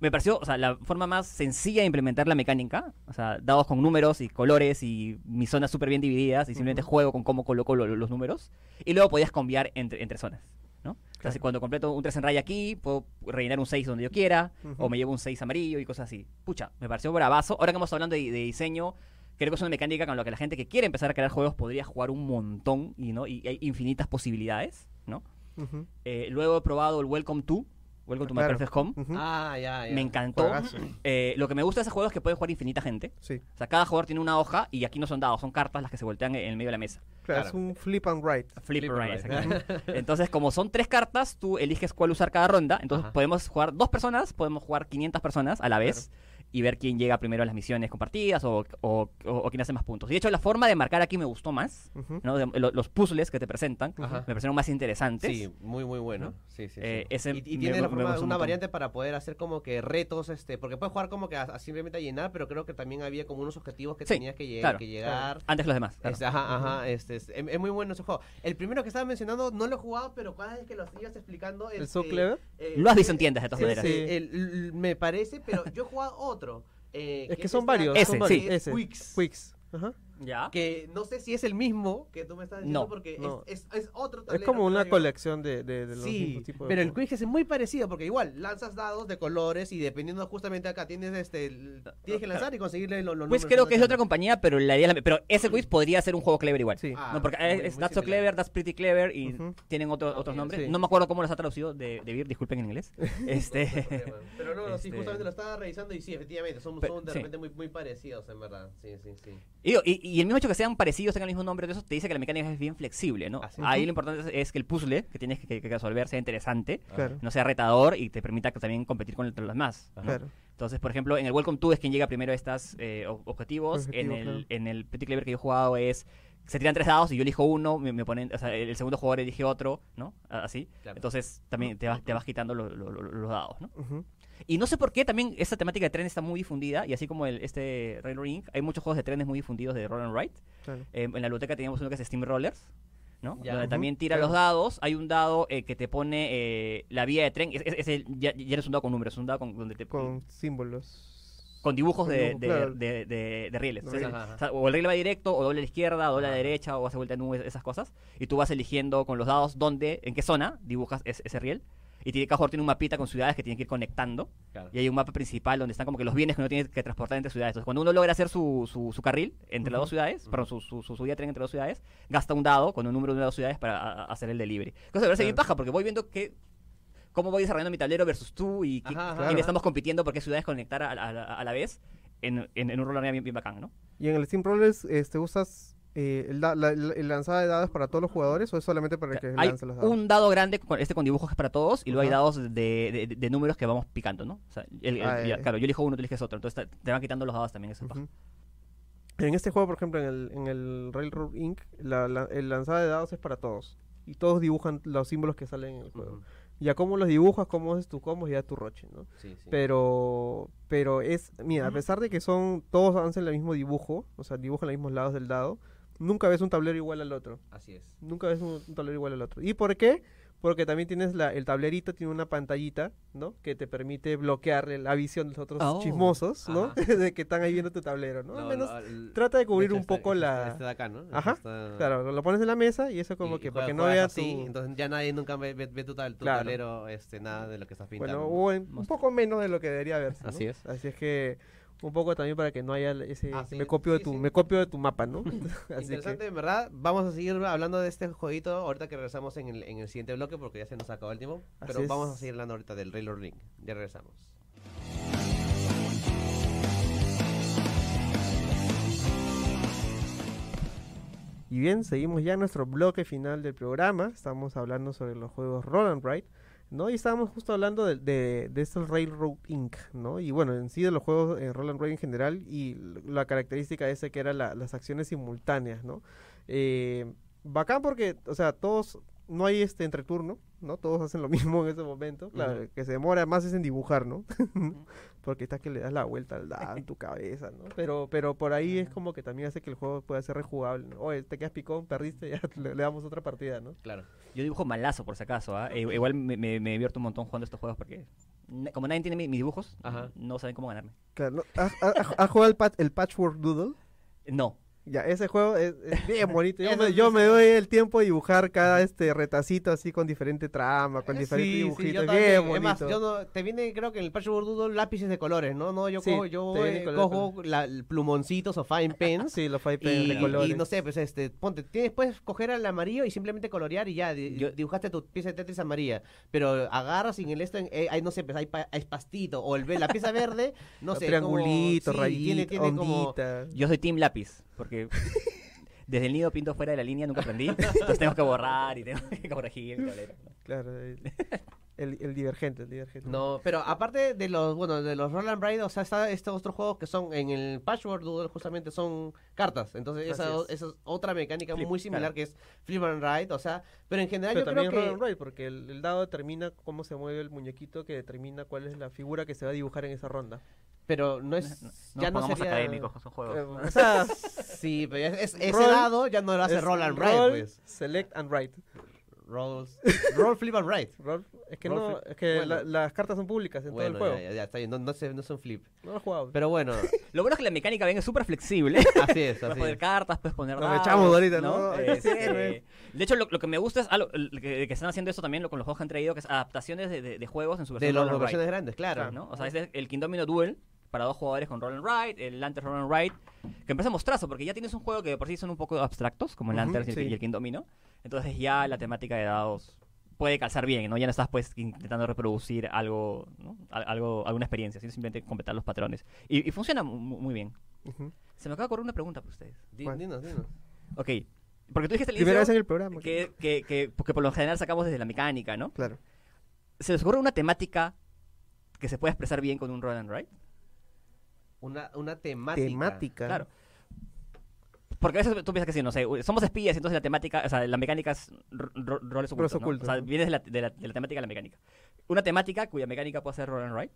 me pareció, o sea, la forma más sencilla de implementar la mecánica, o sea, dados con números y colores y mis zonas súper bien divididas y simplemente juego con cómo coloco lo- los números y luego podías cambiar entre, entre zonas, ¿no? O sea, Claro. si cuando completo un 3 en raya aquí, puedo rellenar un 6 donde yo quiera o me llevo un 6 amarillo y cosas así. Pucha, me pareció bravazo. Ahora que estamos hablando de, de diseño, creo que es una mecánica con la que la gente que quiere empezar a crear juegos podría jugar un montón y, ¿no? y hay infinitas posibilidades, ¿no? Eh, luego he probado el Welcome to, Welcome to My Claro. Perfect Home. Ah, ya, ya. Me encantó. Eh, lo que me gusta de ese juego es que puede jugar infinita gente. Sí, O sea, cada jugador tiene una hoja y aquí no son dados, son cartas las que se voltean en el medio de la mesa. claro, Claro. es un flip and write. Flip, Flip right, right. Entonces, como son tres cartas, tú eliges cuál usar cada ronda. Entonces, Ajá. podemos jugar dos personas, podemos jugar 500 personas a la vez y ver quién llega primero a las misiones compartidas o, o- o- o quién hace más puntos. Y de hecho, la forma de marcar aquí me gustó más. Ujú. ¿no? De- lo- los puzzles que te presentan Ajá. me parecieron más interesantes. Sí, muy, muy bueno. Sí, sí, sí. Eh, ese y, y me- tiene la forma- un una variante para poder hacer como que retos, este, porque puedes jugar como que a, a simplemente a llenar, pero creo que también había como unos objetivos que Sí, tenías que, lle- claro, que llegar. Antes que los demás. claro. Este, ajá, ajá, este, es, es- es muy bueno ese juego. El primero que estaba mencionando no lo he jugado, pero cada vez que lo ibas explicando... ¿El este, So Clever? Eh, Lo has visto en tiendas, de todas sí, maneras. sí, Sí. el- me parece, pero yo he jugado otro. eh, Es que es son varios. Ese, son sí. varios. Ese. Quicks. Quicks. Ajá. Ya. Que no sé si es el mismo que tú me estás diciendo No, porque no. Es, es, es otro Es tablero, como una colección de, de, de los Sí, mismos tipos de pero el. Quick es muy parecido porque igual lanzas dados de colores y dependiendo justamente acá tienes este el- tienes que lanzar y conseguirle los, los Quiz números creo que es de otra compañía, pero la idea es la- pero ese quiz podría ser un juego clever igual. Sí. Ah, no, porque muy- es muy That's So. Clever, That's Pretty Clever y tienen otro- otros nombres. sí. No me acuerdo cómo los ha traducido de, de Beer, disculpen en inglés. este, Pero no, no, sí, Este- justamente lo estaba revisando y sí, efectivamente, son, son de sí. repente muy, muy parecidos, en verdad. Sí, sí, sí. y- y el mismo hecho que sean parecidos, tengan el mismo nombre, de eso te dice que la mecánica es bien flexible, ¿no? Así. Ahí lo importante es, que el puzzle que tienes que, que resolver sea interesante, Claro. no sea retador y te permita que también competir con los demás. ¿no? Claro. Entonces, por ejemplo, en el Welcome to es quien llega primero a estos objetivos. Objetivo, en, el, claro. en el Pretty Clever que yo he jugado es. Se tiran tres dados y yo elijo uno, me, me ponen, o sea, el, segundo jugador elige otro, ¿no? Así. Claro. Entonces también te vas, te vas quitando lo- lo- lo- los dados, ¿no? Ujú. Y no sé por qué también esta temática de tren está muy difundida, y así como el, este Railroad Inc., hay muchos juegos de trenes muy difundidos de Roll and Ride. Claro. Eh, en la biblioteca teníamos uno que es Steam Rollers, ¿no? Ya. Donde también tira claro. los dados. Hay un dado eh, que te pone eh, la vía de tren. Es, es- es el- ya, ya no es un dado con números, es un dado con, donde te, Con símbolos. con dibujos Con de, de, claro. de- de- de rieles. De Entonces, rieles. o, sea, o el riel va directo, o doble a la izquierda, o doble a la derecha, o hace vuelta en U, esas cosas. Y tú vas eligiendo con los dados dónde, en qué zona dibujas es- ese riel. Y tiene, cada jugador tiene un mapita con ciudades que tiene que ir conectando. Claro. Y hay un mapa principal donde están como que los bienes que uno tiene que transportar entre ciudades. Entonces, cuando uno logra hacer su, su, su carril entre las dos ciudades, Ujú. perdón, su, su, su subida de tren entre dos ciudades, gasta un dado con un número de una de las dos ciudades para a- a- hacer el delivery. Cosa que me parece bien paja, porque voy viendo que cómo voy desarrollando mi tablero versus tú y Ajá, ajá, quién ajá. estamos compitiendo por qué ciudades conectar a, a- a- a la vez en, en, en un rol bien, bien bacán, ¿no? ¿Y en el Steam Rollers este, usas eh, la, la- el lanzada de dados para todos los jugadores o es solamente para el que hay lance los dados? un dado grande, con, este con dibujos es para todos, y luego hay dados de, de- de números que vamos picando, ¿no? O sea, el- el- Ah, ya. claro, yo elijo uno, tú eliges otro, entonces te, te van quitando los dados también, es paja. Ujú. En este juego, por ejemplo, en el, en el Railroad Inc., la, la- el lanzada de dados es para todos. Y todos dibujan los símbolos que salen en el juego. Ya cómo los dibujas, cómo haces tus combos, ya tu roche, ¿no? Sí, sí. Pero, pero es, mira, a pesar de que son, todos hacen el mismo dibujo, o sea, dibujan los mismos lados del dado, nunca ves un tablero igual al otro. Así es. Nunca ves un, un tablero igual al otro. ¿Y por qué? Porque también tienes la, el tablerito, tiene una pantallita, ¿no? Que te permite bloquear la visión de los otros Oh. chismosos, ¿no? De que están ahí viendo tu tablero, ¿no? Al No, menos no, trata de cubrir hecho, un este- poco este- la... Este de acá, ¿no? Ajá, Está- Claro, lo pones en la mesa y eso como y- que y para que no juegas vea así, tu... Entonces ya nadie nunca ve, ve- ve tu, tab- tu Claro. tablero, este, nada de lo que estás pintando. Bueno, o en- un poco menos de lo que debería haberse, ¿no? Así es. Así es que un poco también para que no haya ese Ah, sí, me copio de tu sí. me copio de tu mapa, ¿no? Así Interesante, que en verdad. Vamos a seguir hablando de este jueguito ahorita que regresamos en el, en el siguiente bloque porque ya se nos acabó el tiempo. Así Pero es. vamos a seguir hablando ahorita del Railroad Ring. Ya regresamos. y bien, seguimos ya en nuestro bloque final del programa. Estamos hablando sobre los juegos Roll and Ride. ¿No? Y estábamos justo hablando de, de, de estos Railroad Inc., ¿no? Y bueno, en sí de los juegos en Roll and en general y la característica esa que era la- las acciones simultáneas, ¿no? Eh, bacán porque, o sea, todos, no hay este entreturno, ¿no? Todos hacen lo mismo en ese momento. Claro, que se demora más es en dibujar, ¿no? porque está que le das la vuelta al dado en tu cabeza, ¿no? Pero, pero por ahí es como que también hace que el juego pueda ser rejugable. ¿no? Oye, te quedas picón, perdiste, ya le, le damos otra partida, ¿no? Claro. Yo dibujo malazo, por si acaso. ¿ah? E- igual me, me, me divierto un montón jugando estos juegos porque, como nadie tiene mi- mis dibujos, Ajá. no saben cómo ganarme. Claro, ¿no? ¿Has, has- has jugado el, pat- el Patchwork Doodle? No. Ya, ese juego es, es bien bonito. Yo, me, es- yo me doy el tiempo de dibujar cada este retacito así con diferente trama, con Eh, diferentes sí, sí, dibujitos. yo bien también. bonito. Es más, yo no, te viene creo que en el Patchwork Doodle lápices de colores, ¿no? No, yo Sí, cojo, yo eh, cojo la- el plumoncitos o fine pens. Sí, los five Y, pens de y colores. no sé, pues este, ponte, tienes puedes coger el amarillo y simplemente colorear y ya, di- Yo- dibujaste tu pieza de Tetris amarilla, pero agarras y en el esto, en- eh, hay, no sé, pues hay, pa- hay pastito, o el, la pieza verde, no sé, Triangulito, como, sí, rayito, tiene, tiene como, ondita. Yo soy Team Lápiz, porque desde el nido pinto fuera de la línea nunca aprendí. Entonces tengo que borrar y tengo que corregir el tablero. Claro, el, el, el divergente, el divergente. No, pero aparte de los, bueno, de los Roll and Ride, o sea, está estos otros juegos que son en el Patchwork Doodle justamente son cartas. Entonces, esa, esa es otra mecánica Flip, muy similar claro. que es Flip and Ride, o sea, pero en general Pero yo también creo roll que and ride, porque el, el dado determina cómo se mueve el muñequito que determina cuál es la figura que se va a dibujar en esa ronda. Pero no es No, ya no sería académicos, son Eh, juegos. o sea, Sí, pero es, es- ese Roll- dado ya no lo hace Roll and Ride, roll, pues. Select and write. Rolls, roll, Flip and Ride. Roll- es que Roll no, flip. es que Bueno. la- las cartas son públicas en Bueno, todo el juego. ya, ya, ya está bien, no, no, se- no son flip. No lo he jugado. Pero bueno, Lo bueno es que la mecánica bien es súper flexible. así es, Puedes así poner es. cartas, puedes poner Nos echamos ahorita, ¿no? Este, Sí, güey. de hecho, lo, lo que me gusta es algo, que, que están haciendo eso también lo- con los juegos que han traído, que es adaptaciones de, de- de juegos en su De versión los- roll las versiones grandes, claro. ¿no? O sea, es el King Domino Duel para dos jugadores con Roll and Ride, el Lantern Roll and Ride, que empieza a mostrazo, porque ya tienes un juego que de por sí son un poco abstractos, como el Ujú, Lantern y, el, sí. y el King Domino. Entonces ya la temática de dados puede calzar bien, ¿no? Ya no estás pues intentando reproducir algo, ¿no? Al- algo alguna experiencia, sino simplemente completar los patrones. Y, y funciona mu- mu- muy bien. Ujú. Se me acaba de ocurrir una pregunta para ustedes. Dinos, dinos. Ok, porque tú dijiste al inicio en el programa. que, que, que, porque por lo general sacamos desde la mecánica, ¿no? Claro. ¿Se les ocurre una temática que se pueda expresar bien con un roll and ride? Una, una temática. Temática. Claro. Porque a veces tú piensas que sí, no sé, somos espías, entonces la temática, o sea, la mecánica es ro- ro- roles ocultos, ¿no? O sea, ¿no? vienes de la, de, la, de la temática a la mecánica. Una temática cuya mecánica puede ser roll and ride.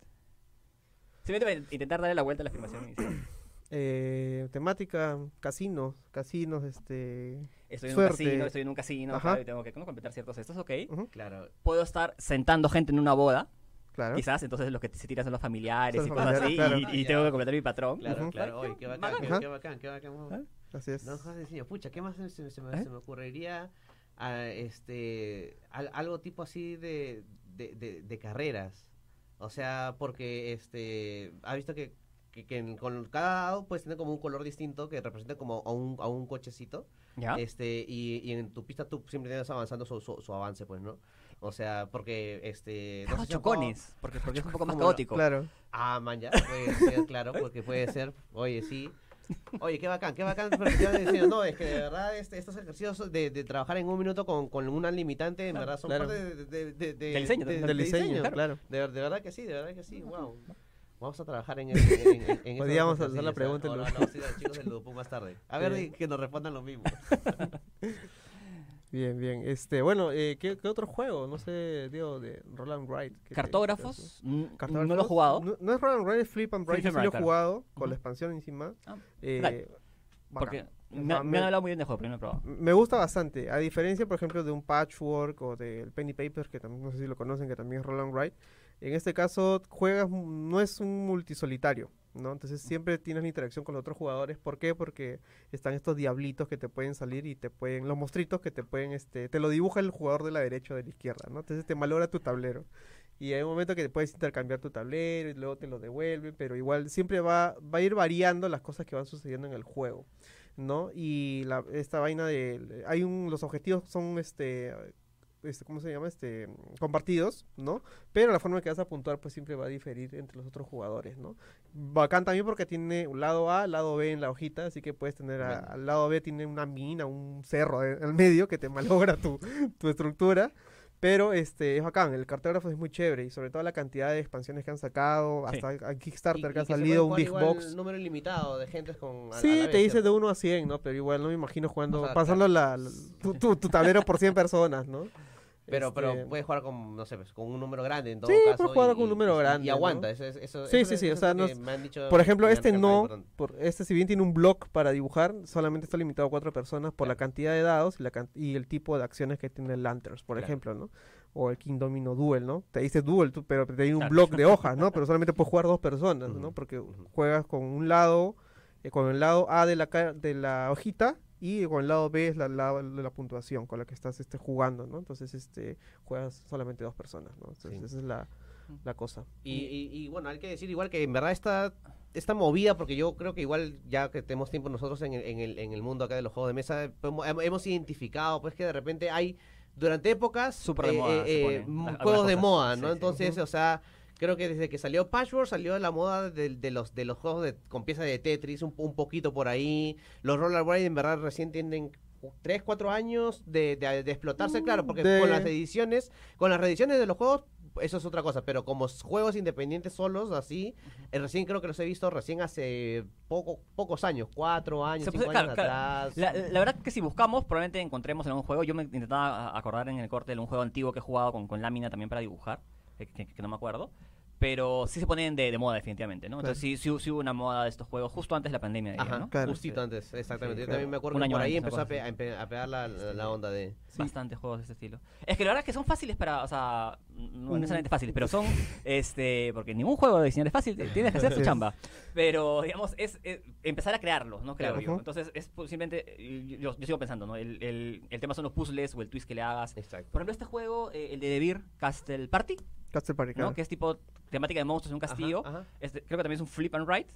Simplemente intentar darle la vuelta a la afirmación inicial. Eh, temática, casinos, casinos, este... Estoy en Suerte. un casino, estoy en un casino, claro, y tengo que completar ciertos estos, ok. ujú, Claro. Puedo estar sentando gente en una boda, claro. quizás, entonces los que se tiran son los familiares Son y cosas así, familiares, y, claro. y tengo que completar mi patrón. Claro, Ujú. claro. Oye, qué bacán, qué, qué bacán, qué bacán. ¿Ah? Así es. No, José Diseño, pucha, ¿qué más se, se- se me, ¿Eh? se me ocurriría? Ah, este, al- algo tipo así de, de, de- de carreras. O sea, porque este, ha visto que, que, que en- con cada dado puedes tener como un color distinto que representa como a un, a un cochecito. ¿Ya? Este, y, y en tu pista tú siempre tienes avanzando su, su, su avance, pues, ¿no? O sea, porque este. no sé chocones, porque, porque es un poco más caótico. Claro. Ah, man, ya, puede ser, claro, porque puede ser, oye, sí. Oye, qué bacán, qué bacán, pero yo decía, no, es que de verdad este, estos ejercicios de, de trabajar en un minuto con, con una limitante, en Claro, verdad son claro. parte de, de, de, de- Del diseño, de- del de diseño, claro. De, de verdad que sí, de verdad que sí, wow. Vamos a trabajar en, ese- en, en, Podríamos hacer la pregunta en Ahora a los chicos del Ludopunk más tarde. A ver, Sí. que nos respondan lo mismo. Bien, bien. Este, bueno, eh, ¿qué, qué otro juego? No sé, Diego, de Roland Wright. Cartógrafos, ¿Cartógrafos? no lo he jugado. No, no es Roland Wright, es Flip and and sí lo he jugado con la expansión encima. Ah, Eh. Porque me, sea, me me- han hablado muy bien de juego, pero no lo he probado. Me gusta bastante, a diferencia, por ejemplo, de un Patchwork o del Penny Papers, que también no sé si lo conocen, que también es Roland Wright. En este caso, juegas, no es un multisolitario, ¿no? Entonces siempre tienes la interacción con los otros jugadores. ¿Por qué? Porque están estos diablitos que te pueden salir y te pueden, los monstruitos que te pueden, este, te lo dibuja el jugador de la derecha o de la izquierda, ¿no? Entonces te malogra tu tablero. Y hay un momento que puedes intercambiar tu tablero y luego te lo devuelven, pero igual siempre va, va a ir variando las cosas que van sucediendo en el juego. ¿no? Y la, esta vaina de... Hay un... Los objetivos son, este... este ¿Cómo se llama? Este... Compartidos, ¿no? Pero la forma en que vas a puntuar, pues siempre va a diferir entre los otros jugadores, ¿no? Bacán también porque tiene un lado A, lado B en la hojita, así que puedes tener... a- al lado B tiene una mina, un cerro en el medio que te malogra tu, tu estructura. Pero este es bacán, el cartógrafo es muy chévere y sobre todo la cantidad de expansiones que han sacado, Sí. hasta Y- Kickstarter y que ha se salido un Big Box. número ilimitado de gente con. a- Sí, te vez, dice de ¿cierto? 1 a 100, ¿no? Pero igual no me imagino jugando, O sea, pasando la, la- tu, tu- tu tablero por 100 personas, ¿no? Pero, pero Este, puedes jugar con, no sé, pues, con un número grande en todo Sí, caso. puedes jugar y- con un número y- grande, Y ¿no? aguanta. Eso, es- eso, Sí, eso sí, es- sí, o sea, no es- me han dicho Por ejemplo, este no, por, este si bien tiene un block para dibujar, solamente está limitado a cuatro personas por la cantidad de dados y, la can- y el tipo de acciones que tiene el Lanterns, por Claro. ejemplo, ¿no? O el King Domino Duel, ¿no? Te dice Duel, tú, pero te tiene un Claro. block de hojas, ¿no? Pero solamente puedes jugar dos personas, ¿no? Porque juegas con un lado, eh, con el lado A de la, de la hojita y con el lado B es la, la, de la puntuación con la que estás este, jugando, ¿no? Entonces, este, juegas solamente dos personas, ¿no? Entonces, Sí. esa es la, la cosa. Y, y- y, bueno, hay que decir igual que en verdad esta, esta movida, porque yo creo que igual ya que tenemos tiempo nosotros en el, en el, en el mundo acá de los juegos de mesa, hemos, hemos identificado pues que de repente hay durante épocas Súper de moda ponen m- algunas juegos de moda, ¿no? sí. Entonces, o sea, creo que desde que salió Patchwork salió la moda de, de los de los juegos de, con piezas de Tetris, un, un poquito por ahí. Los Rollerblade en verdad recién tienen 3, 4 años de, de- de explotarse, claro, porque de- con las ediciones, con las reediciones de los juegos, eso es otra cosa, pero como juegos independientes solos, así, eh, recién creo que los he visto recién hace poco, pocos años, cuatro años, Se cinco puede- años claro, claro. atrás. La, la verdad que si buscamos, probablemente encontremos en algún juego. Yo me intentaba acordar en el corte de un juego antiguo que he jugado con, con lámina también para dibujar, que, que- que no me acuerdo. Pero sí se ponen de, de moda, definitivamente, ¿no? Entonces sí, sí, sí hubo una moda de estos juegos justo antes de la pandemia. diría, Ajá, ¿no? Claro, justito sí. antes, exactamente. Sí, Yo claro. también me acuerdo Un que año por ahí empezó a, pe- a pegar la, la- la onda de... Bastantes juegos de este estilo. Es que la verdad es que son fáciles para, o sea, no Mm. necesariamente fáciles, pero son, este, porque ningún juego de diseñar es fácil, tienes que hacer tu chamba. Pero, digamos, es, es empezar a crearlos, ¿no? Creo yo. Entonces, es simplemente, yo, yo sigo pensando, ¿no? El, el, el tema son los puzzles o el twist que le hagas. Exacto. Por ejemplo, este juego, eh, el de Devir Castle Party, Castle Party, ¿no? claro. Que es tipo temática de monstruos en un castillo. Ajá, ajá. Este, creo que también es un flip and write.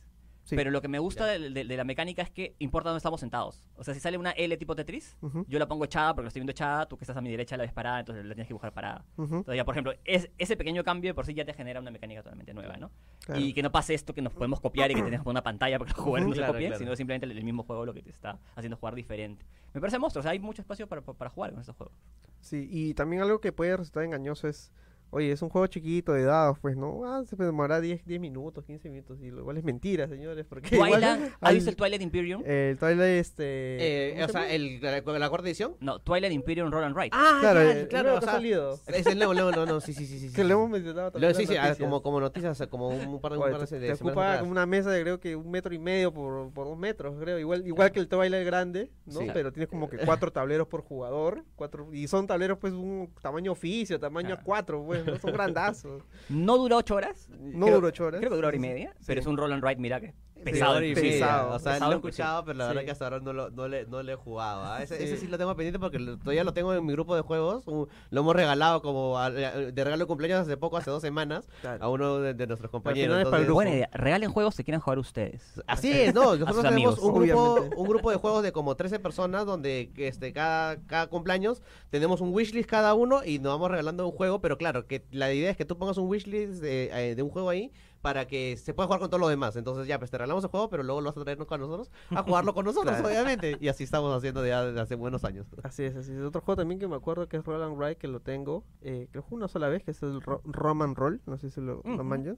Sí. Pero lo que me gusta de, de- de la mecánica es que importa dónde estamos sentados. O sea, si sale una L tipo Tetris, Ujú, yo la pongo echada porque lo estoy viendo echada, tú que estás a mi derecha la ves parada, entonces la tienes que dibujar parada. ujú, Entonces ya, por ejemplo, es, ese pequeño cambio de por sí ya te genera una mecánica totalmente nueva, ¿no? claro. Y que no pase esto que nos podemos copiar y que tenemos que una pantalla porque los jugadores no se Claro, copien, claro. sino simplemente el, el mismo juego lo que te está haciendo jugar diferente. Me parece monstruo, o sea, hay mucho espacio para, para jugar con estos juegos. Sí, y también algo que puede resultar engañoso es, oye, es un juego chiquito de dados, pues, ¿no? Ah, se demorará 10, 10 minutos, 15 minutos, y lo igual es mentira, señores, porque igual Twilight, ¿has al- visto el Twilight Imperium? el Twilight, este... Eh, ¿cómo o se sea, el, la, la cuarta edición. No, Twilight Imperium Roll and Write. Ah, Claro, ya, el claro, nuevo o sea, salido. Es el nuevo, nuevo, no, no, sí, sí, sí, sí. sí, Que lo hemos mencionado Lo- también en sí, sí, ah, noticias. como, como noticias, como un par de, un Oye, par de, te, de te semanas ocupa atrás. como una mesa de creo que un metro y medio por, por dos metros, creo. Igual, igual que el Twilight grande, ¿no? Sí. Pero tienes como que cuatro tableros por jugador. cuatro Y son tableros, pues, un tamaño oficio, tamaño Claro. A4, pues, ¿no? Son grandazos. No dura 8 horas. No Creo- duró ocho horas. Creo que dura hora y media, Sí. pero es un roll and write, mira que pesado. y pesado, O sea, pesado lo he escuchado, pero la verdad Sí. que hasta ahora no lo, no le, no le he jugado. ¿ah? Ese, Sí. ese sí lo tengo pendiente porque lo- todavía lo tengo en mi grupo de juegos. un- lo hemos regalado como a- de regalo de cumpleaños hace poco, hace dos semanas, Claro. a uno de, de nuestros compañeros. para Entonces-. Buena idea. Regalen juegos que quieran jugar ustedes. Así es, no, nosotros tenemos amigos. un grupo, Obviamente. un grupo de juegos de como 13 personas donde este, cada, cada cumpleaños tenemos un wishlist cada uno y nos vamos regalando un juego, pero claro, que la idea es que tú pongas un wishlist de, eh, de un juego ahí para que se pueda jugar con todos los demás. Entonces ya, pues te regalamos el juego, pero luego lo vas a traernos con nosotros a jugarlo con nosotros, Claro. obviamente. Y así estamos haciendo ya desde hace buenos años. Así es, así es. Otro juego también que me acuerdo que es Roll and Ride, que lo tengo, eh, que lo juego una sola vez, que es el Ro- Roman Roll, no sé si lo, lo Ujú. manjan.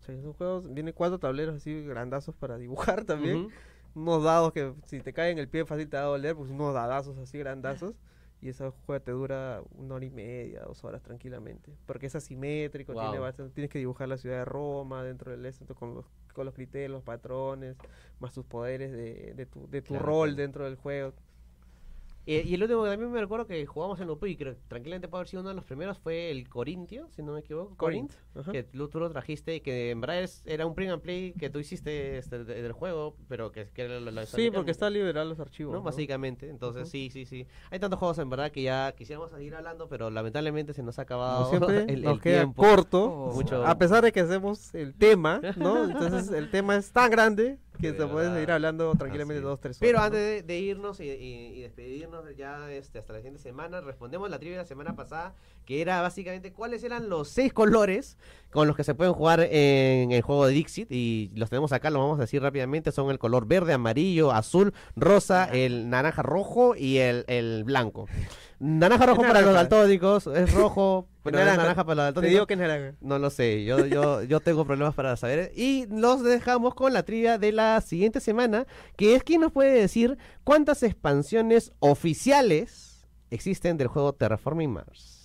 O sea, es un juego, viene cuatro tableros así grandazos para dibujar también. Ujú. Unos dados que si te caen en el pie fácil te va a doler, pues unos dadazos así grandazos. Y ese juego te dura una hora y media, dos horas tranquilamente. Porque es asimétrico, tiene bastante- tienes que dibujar la ciudad de Roma dentro del esto con los, con los criterios, los patrones, más tus poderes de, de tu, de tu Claro, rol dentro del juego. Eh, y el último que también me recuerdo que jugamos en UPI, creo tranquilamente puede haber sido uno de los primeros, fue el Corintio, si no me equivoco. Corint. Que tú, tú lo trajiste y que en verdad es- era un print and play que tú hiciste este, de- del juego, pero que, que era la- la- Sí, porque está liberal los archivos. ¿no? ¿no? Básicamente, entonces sí, sí, sí. Hay tantos juegos en verdad que ya quisiéramos seguir hablando, pero lamentablemente se nos ha acabado siempre, el, nos el queda tiempo. corto. Oh. Mucho- A pesar de que hacemos el tema, ¿no? Entonces el tema es tan grande que se puede seguir hablando tranquilamente Así dos, tres horas. Pero ¿no? antes de, de irnos y, y- y despedirnos ya este, hasta la siguiente semana, respondemos la trivia de la semana pasada, que era básicamente cuáles eran los seis colores con los que se pueden jugar en el juego de Dixit. Y los tenemos acá, lo vamos a decir rápidamente. Son el color verde, amarillo, azul, rosa, el naranja rojo y el, el blanco. Naranja rojo para los daltónicos, es rojo, pero es naranja. para los Te daltónicos. digo que es naranja. No lo sé, yo, yo, yo tengo problemas para saber. Y los dejamos con la trivia de la siguiente semana, que es quien nos puede decir cuántas expansiones oficiales existen del juego Terraforming Mars.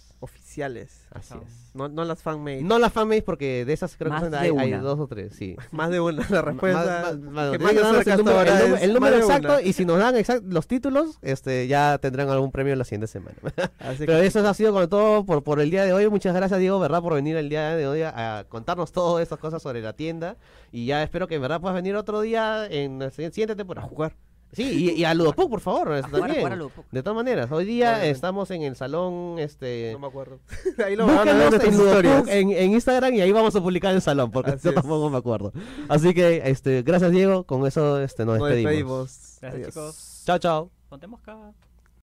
Oficiales. Así es. No, no las fanmade. No las fanbase porque de esas creo Más que hay, hay dos o tres, sí. Más de una la respuesta. El número, exacto y si nos dan exact- los títulos, este ya tendrán algún premio la siguiente semana. Así Pero que- eso ha sido con todo por, por el día de hoy. Muchas gracias, Diego, ¿verdad? Por venir el día de hoy a, a contarnos todas estas cosas sobre la tienda. Y ya espero que en verdad puedas venir otro día en la si- siguiente temporada. A jugar. Sí, y, y a Ludopuk, por favor. A jugar, a también. jugar a. De todas maneras, hoy día estamos en el salón, este... No me acuerdo. Ahí lo van a ver en nuestras en, en, en Instagram y ahí vamos a publicar el salón, porque Así yo es. tampoco me acuerdo. Así que, este, gracias Diego, con eso este, nos Nos despedimos. despedimos. Gracias, Adiós. chicos. Chao, chao. Ponte mosca.